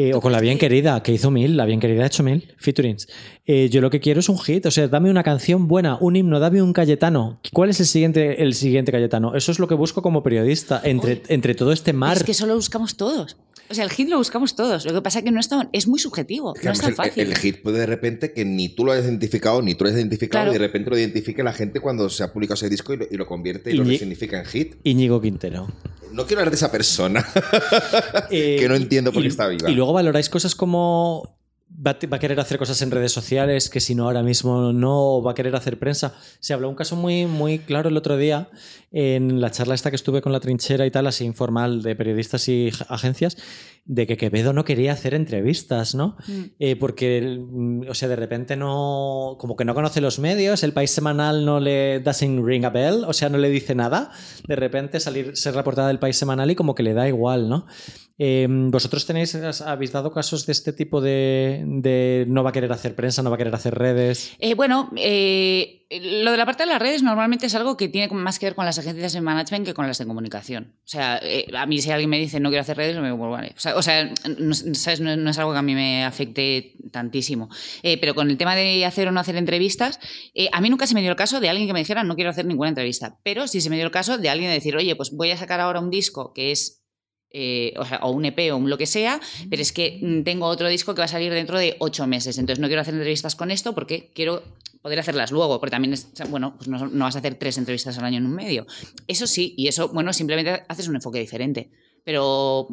Speaker 1: eh, o con La Bien Querida, que hizo mil, La Bien Querida ha hecho mil featurings. Eh, yo lo que quiero es un hit, o sea, dame una canción buena, un himno, dame un Cayetano. ¿Cuál es el siguiente, el siguiente Cayetano? Eso es lo que busco como periodista, entre,
Speaker 3: Uy.
Speaker 1: entre todo este mar.
Speaker 3: Es que eso lo buscamos todos. O sea, el hit lo buscamos todos. Lo que pasa es que no es, tan- es muy subjetivo.
Speaker 2: Es que
Speaker 3: no es tan
Speaker 2: el-
Speaker 3: fácil.
Speaker 2: El, hit puede de repente que ni tú lo hayas identificado, ni tú lo hayas identificado,
Speaker 3: Claro.
Speaker 2: y de repente lo identifique la gente cuando se ha publicado ese disco y lo, y lo convierte y lo
Speaker 1: Iñi-
Speaker 2: resignifica en hit.
Speaker 1: Íñigo Quintero.
Speaker 2: No quiero hablar de esa persona.
Speaker 1: Eh,
Speaker 2: Que no entiendo por
Speaker 1: y-
Speaker 2: qué está viva.
Speaker 1: Y luego valoráis cosas como. Va, a- va a querer hacer cosas en redes sociales que si no ahora mismo no va a querer hacer prensa. Se habló un caso muy, muy claro el otro día en la charla esta que estuve con la trinchera y tal, así informal de periodistas y ag- agencias, de que Quevedo no quería hacer entrevistas, ¿no?
Speaker 3: Mm.
Speaker 1: Eh, porque, mm, o sea, de repente no, como que no conoce los medios, el país semanal no le doesn't ring a bell, o sea, no le dice nada. De repente salir, ser la portada del país semanal y como que le da igual, ¿no? Eh, ¿Vosotros tenéis, habéis dado casos de este tipo de, no va a querer hacer prensa, no va a querer hacer redes?
Speaker 3: Eh, bueno, eh, lo de la parte de las redes normalmente es algo que tiene más que ver con las agencias de management que con las de comunicación. O sea, eh, a mí si alguien me dice no quiero hacer redes, me digo, vale. O sea, o sea, no, es algo que a mí me afecte tantísimo. Pero con el tema de hacer o no hacer entrevistas, a mí nunca se me dio el caso de alguien que me dijera no quiero hacer ninguna entrevista. Pero sí se me dio el caso de alguien de decir, oye, pues voy a sacar ahora un disco que es eh, o, sea, o un EP o un lo que sea, pero es que mm, tengo otro disco que va a salir dentro de ocho meses, entonces no quiero hacer entrevistas con esto porque quiero poder hacerlas luego, porque también es, bueno, pues no, no vas a hacer tres entrevistas al año en un medio. Eso sí, y eso, bueno, simplemente haces un enfoque diferente, pero...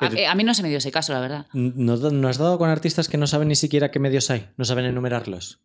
Speaker 3: A,
Speaker 1: Pero-
Speaker 3: a mí no se me dio ese caso, la verdad.
Speaker 1: ¿No, no has dado con artistas que no saben ni siquiera qué medios hay? No saben enumerarlos.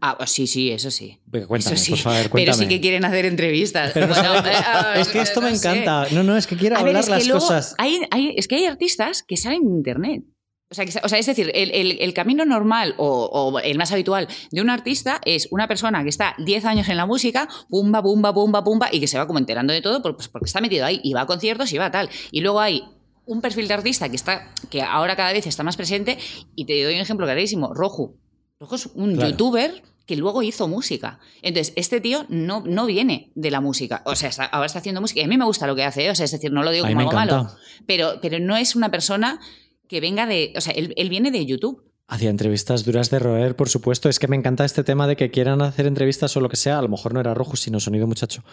Speaker 3: Ah, sí, sí, eso sí.
Speaker 1: Cuéntame,
Speaker 3: Eso sí,
Speaker 1: por favor,
Speaker 3: Pero sí que quieren hacer entrevistas.
Speaker 1: Pero
Speaker 3: Bueno, eh, ah,
Speaker 1: es que esto
Speaker 3: no
Speaker 1: me
Speaker 3: sé.
Speaker 1: encanta. No, no, es que quiero
Speaker 3: A ver,
Speaker 1: hablar
Speaker 3: que
Speaker 1: las
Speaker 3: luego
Speaker 1: cosas.
Speaker 3: Hay, hay- es que hay artistas que salen de internet. O sea, que sa- o sea, es decir, el, el- el camino normal o, o el más habitual de un artista es una persona que está 10 años en la música, pumba, pumba, pumba, pumba, y que se va como enterando de todo pues porque está metido ahí y va a conciertos y va a tal. Y luego hay un perfil de artista que está que ahora cada vez está más presente y te doy un ejemplo clarísimo, Roju. Roju es un
Speaker 1: Claro.
Speaker 3: youtuber que luego hizo música. Entonces, este tío no, no viene de la música. O sea, está- ahora está haciendo música y a mí me gusta lo que hace, ¿eh? o sea, es decir, no lo digo como algo
Speaker 1: encanta.
Speaker 3: malo. Pero, pero no es una persona que venga de. O sea, él, él viene de YouTube.
Speaker 1: Hacía entrevistas duras de roer, por supuesto. Es que me encanta este tema de que quieran hacer entrevistas o lo que sea. A lo mejor no era rojo, sino sonido muchacho.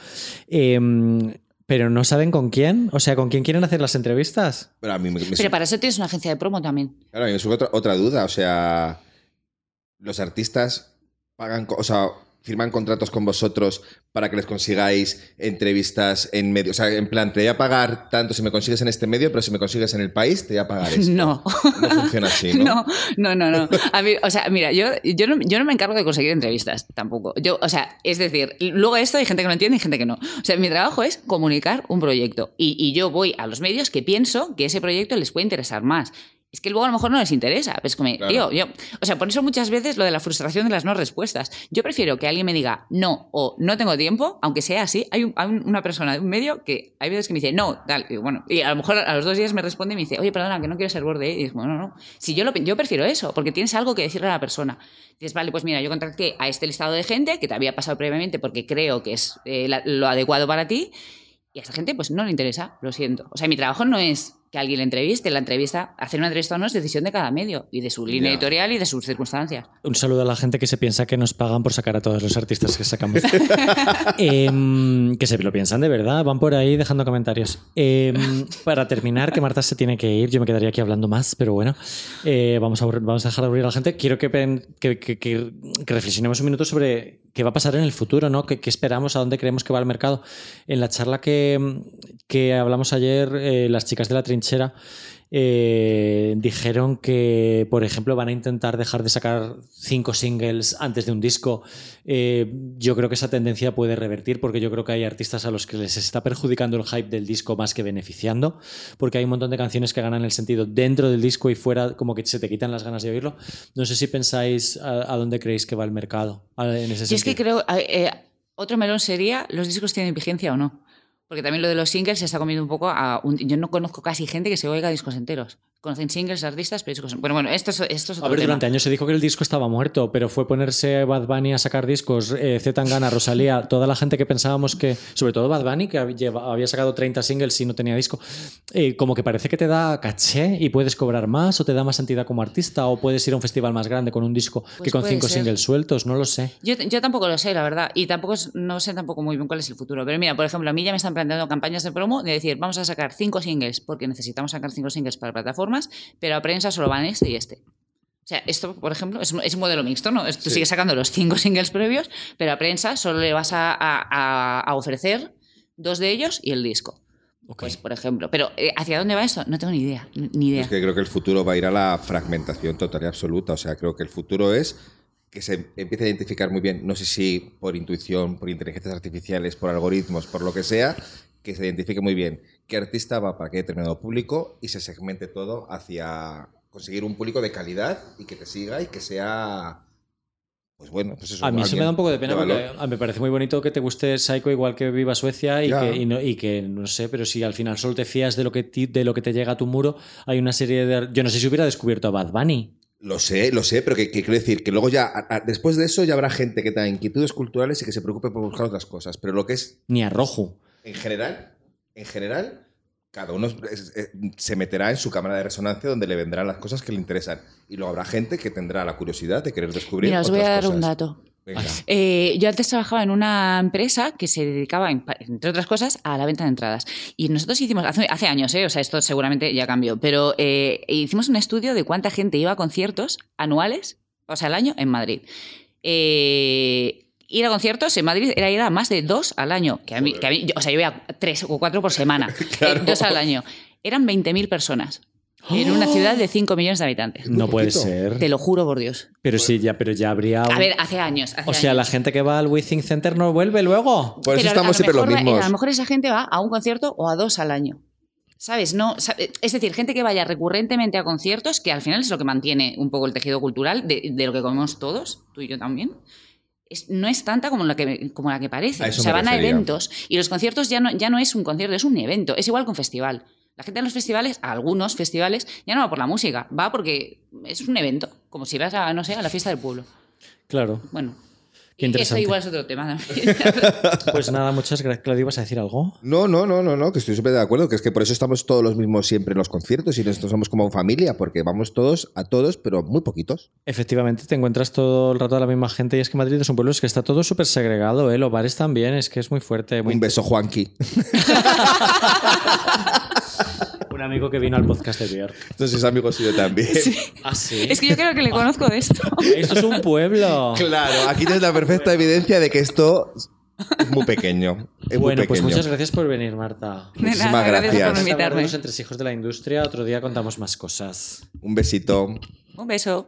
Speaker 1: Em, pero no saben con quién. O sea, ¿con quién quieren hacer las entrevistas?
Speaker 2: Pero a mí me, me-
Speaker 3: Pero para eso tienes una agencia de promo también.
Speaker 2: claro, a mí me surge otra, otra duda. O sea, los artistas pagan, o sea, firman contratos con vosotros para que les consigáis entrevistas en medio. O sea, en plan, te voy a pagar tanto si me consigues en este medio, pero si me consigues en el país, te voy a pagar esto.
Speaker 3: No.
Speaker 2: No funciona así, ¿no?
Speaker 3: No, no, no, no. A mí, o sea, mira, yo, yo, no, yo no me encargo de conseguir entrevistas tampoco. Yo, o sea, es decir, luego esto hay gente que lo entiende y gente que no. O sea, mi trabajo es comunicar un proyecto. Y, y yo voy a los medios que pienso que ese proyecto les puede interesar más. Es que luego a lo mejor no les interesa. Pues como,
Speaker 2: Claro.
Speaker 3: tío, yo, o sea, por eso muchas veces lo de la frustración de las no respuestas. Yo prefiero que alguien me diga no o no tengo tiempo, aunque sea así. Hay, un- hay un- una persona de un medio que hay veces que me dice no, tal. Y bueno, y a lo mejor a los dos días me responde y me dice, oye, perdona, que no quiero ser borde. Y digo, bueno, no, no. Si yo, lo, yo prefiero eso, porque tienes algo que decirle a la persona. Dices, vale, pues mira, yo contacté a este listado de gente que te había pasado previamente porque creo que es eh, la- lo adecuado para ti. Y a esa gente pues no le interesa, lo siento. O sea, mi trabajo no es que alguien le entreviste, la entrevista, hacer una entrevista o no es decisión de cada medio y de su línea editorial y de sus circunstancias.
Speaker 1: Un saludo a la gente que se piensa que nos pagan por sacar a todos los artistas que sacamos. Em, que se lo piensan de verdad, van por ahí dejando comentarios. Em, para terminar, que Marta se tiene que ir, yo me quedaría aquí hablando más, pero bueno, eh, vamos, a, vamos a dejar de aburrir a la gente. Quiero que, que, que- que- que reflexionemos un minuto sobre qué va a pasar en el futuro, ¿no? ¿Qué, qué esperamos? ¿A dónde creemos que va el mercado? En la charla que, que hablamos ayer, eh, las chicas de la trinchera eh, dijeron que, por ejemplo, van a intentar dejar de sacar cinco singles antes de un disco. Eh, yo creo que esa tendencia puede revertir porque yo creo que hay artistas a los que les está perjudicando el hype del disco más que beneficiando, porque hay un montón de canciones que ganan el sentido dentro del disco y fuera, como que se te quitan las ganas de oírlo. No sé si pensáis a, a dónde creéis que va el mercado en ese
Speaker 3: Yo es que
Speaker 1: sentido.
Speaker 3: creo, eh, otro melón sería, ¿los discos tienen vigencia o no? Porque también lo de los singles se está comiendo un poco a... un- yo no conozco casi gente que se oiga discos enteros. Conocen singles, artistas, pero discos. Bueno, bueno, esto es, esto es otro
Speaker 1: A ver,
Speaker 3: tema.
Speaker 1: durante años se dijo que el disco estaba muerto, pero fue ponerse Bad Bunny a sacar discos, eh, Z Tangana, Rosalía, toda la gente que pensábamos que, sobre todo Bad Bunny, que había sacado 30 singles y no tenía disco, eh, como que parece que te da caché y puedes cobrar más o te da más entidad como artista o puedes ir a un festival más grande con un disco que
Speaker 3: Pues
Speaker 1: con
Speaker 3: puede
Speaker 1: cinco
Speaker 3: ser.
Speaker 1: singles sueltos, no lo sé.
Speaker 3: Yo, yo tampoco lo sé, la verdad. Y tampoco es- no sé tampoco muy bien cuál es el futuro. Pero mira, por ejemplo, a mí ya me están planteando campañas de promo de decir, vamos a sacar cinco singles, porque necesitamos sacar cinco singles para plataformas, pero a prensa solo van este y este. O sea, esto, por ejemplo, es un, es un modelo mixto, ¿no? Tú
Speaker 2: Sí.
Speaker 3: sigues sacando los cinco singles previos, pero a prensa solo le vas a, a- a- ofrecer dos de ellos y el disco.
Speaker 1: Ok.
Speaker 3: Pues, por ejemplo. Pero, eh, ¿hacia dónde va esto? No tengo ni idea. Ni idea.
Speaker 2: Es que creo que el futuro va a ir a la fragmentación total y absoluta. O sea, creo que el futuro es que se empiece a identificar muy bien, no sé si por intuición, por inteligencias artificiales, por algoritmos, por lo que sea, que se identifique muy bien qué artista va para qué determinado público y se segmente todo hacia conseguir un público de calidad y que te siga y que sea, pues bueno, pues eso.
Speaker 1: A mí eso
Speaker 2: alguien
Speaker 1: me da un poco de pena porque me parece muy bonito que te guste Psycho igual que Viva Suecia y que, y no, y que no sé, pero si al final solo te fías de lo que, ti- de lo que te llega a tu muro, hay una serie de... Yo no sé si hubiera descubierto a Bad Bunny.
Speaker 2: Lo sé, lo sé, pero que, que quiero decir que luego ya, a- a- después de eso, ya habrá gente que tenga inquietudes culturales y que se preocupe por buscar otras cosas. Pero lo que es
Speaker 1: Ni a Rojo.
Speaker 2: En general, en general, cada uno se meterá en su cámara de resonancia donde le vendrán las cosas que le interesan. Y luego habrá gente que tendrá la curiosidad de querer descubrir.
Speaker 3: Mira, os voy a dar un dato.
Speaker 2: Venga.
Speaker 3: Eh, yo antes trabajaba en una empresa que se dedicaba, entre otras cosas, a la venta de entradas. Y nosotros hicimos, hace, hace años, ¿eh? o sea, esto seguramente ya cambió, pero eh, hicimos un estudio de cuánta gente iba a conciertos anuales, o sea, al año, en Madrid. Eh, ir a conciertos en Madrid era ir a más de dos al año. Que a mí, que a mí- yo- o sea, yo iba a tres o cuatro por semana.
Speaker 2: Claro.
Speaker 3: Eh, dos al año. Eran 20.000 personas en una ciudad de 5 millones de habitantes.
Speaker 1: No puede ser.
Speaker 3: Te lo juro por Dios.
Speaker 1: Pero sí, ya, pero ya habría... un-
Speaker 3: A ver, hace años. hace
Speaker 1: o sea,
Speaker 3: años.
Speaker 1: la gente que va al Withing Center no vuelve luego.
Speaker 2: Por eso
Speaker 3: Pero
Speaker 2: estamos
Speaker 3: lo
Speaker 2: siempre los mismos.
Speaker 3: A lo mejor esa gente va a un concierto o a dos al año. ¿Sabes? No, sabe- es decir, gente que vaya recurrentemente a conciertos, que al final es lo que mantiene un poco el tejido cultural de, de lo que comemos todos, tú y yo también. Es- no es tanta como la que, como la que parece. O sea, van a eventos y los conciertos ya no, ya no es un concierto, es un evento. Es igual que un festival. La gente en los festivales, a algunos festivales, ya no va por la música, va porque es un evento, como si vas a, no sé, a la fiesta del pueblo.
Speaker 1: Claro.
Speaker 3: Bueno.
Speaker 1: Qué interesante.
Speaker 3: igual es otro tema también.
Speaker 1: Pues nada, muchas gracias. Claudio, ¿ibas a decir algo?
Speaker 2: No, no, no, no, no, que estoy súper de acuerdo, que es que por eso estamos todos los mismos siempre en los conciertos y nosotros somos como familia, porque vamos todos a todos, pero muy poquitos.
Speaker 1: Efectivamente, te encuentras todo el rato a la misma gente y es que Madrid es un pueblo es que está todo súper segregado, ¿eh? Los bares también, es que es muy fuerte. Muy
Speaker 2: Un beso, Juanqui.
Speaker 1: Un amigo que vino al podcast de Björk.
Speaker 2: Entonces es amigo suyo también.
Speaker 1: Ah, sí.
Speaker 3: es que yo creo que le conozco de esto.
Speaker 1: Esto es un pueblo.
Speaker 2: Claro, aquí tienes la perfecta evidencia de que esto es muy pequeño. Es muy
Speaker 1: Bueno, pues muchas gracias por venir, Marta.
Speaker 3: De
Speaker 2: Muchísimas
Speaker 3: nada, gracias
Speaker 2: gracias.
Speaker 3: por invitarme.
Speaker 1: los entresijos de la industria. Otro día contamos más cosas.
Speaker 2: Un besito.
Speaker 3: Un beso.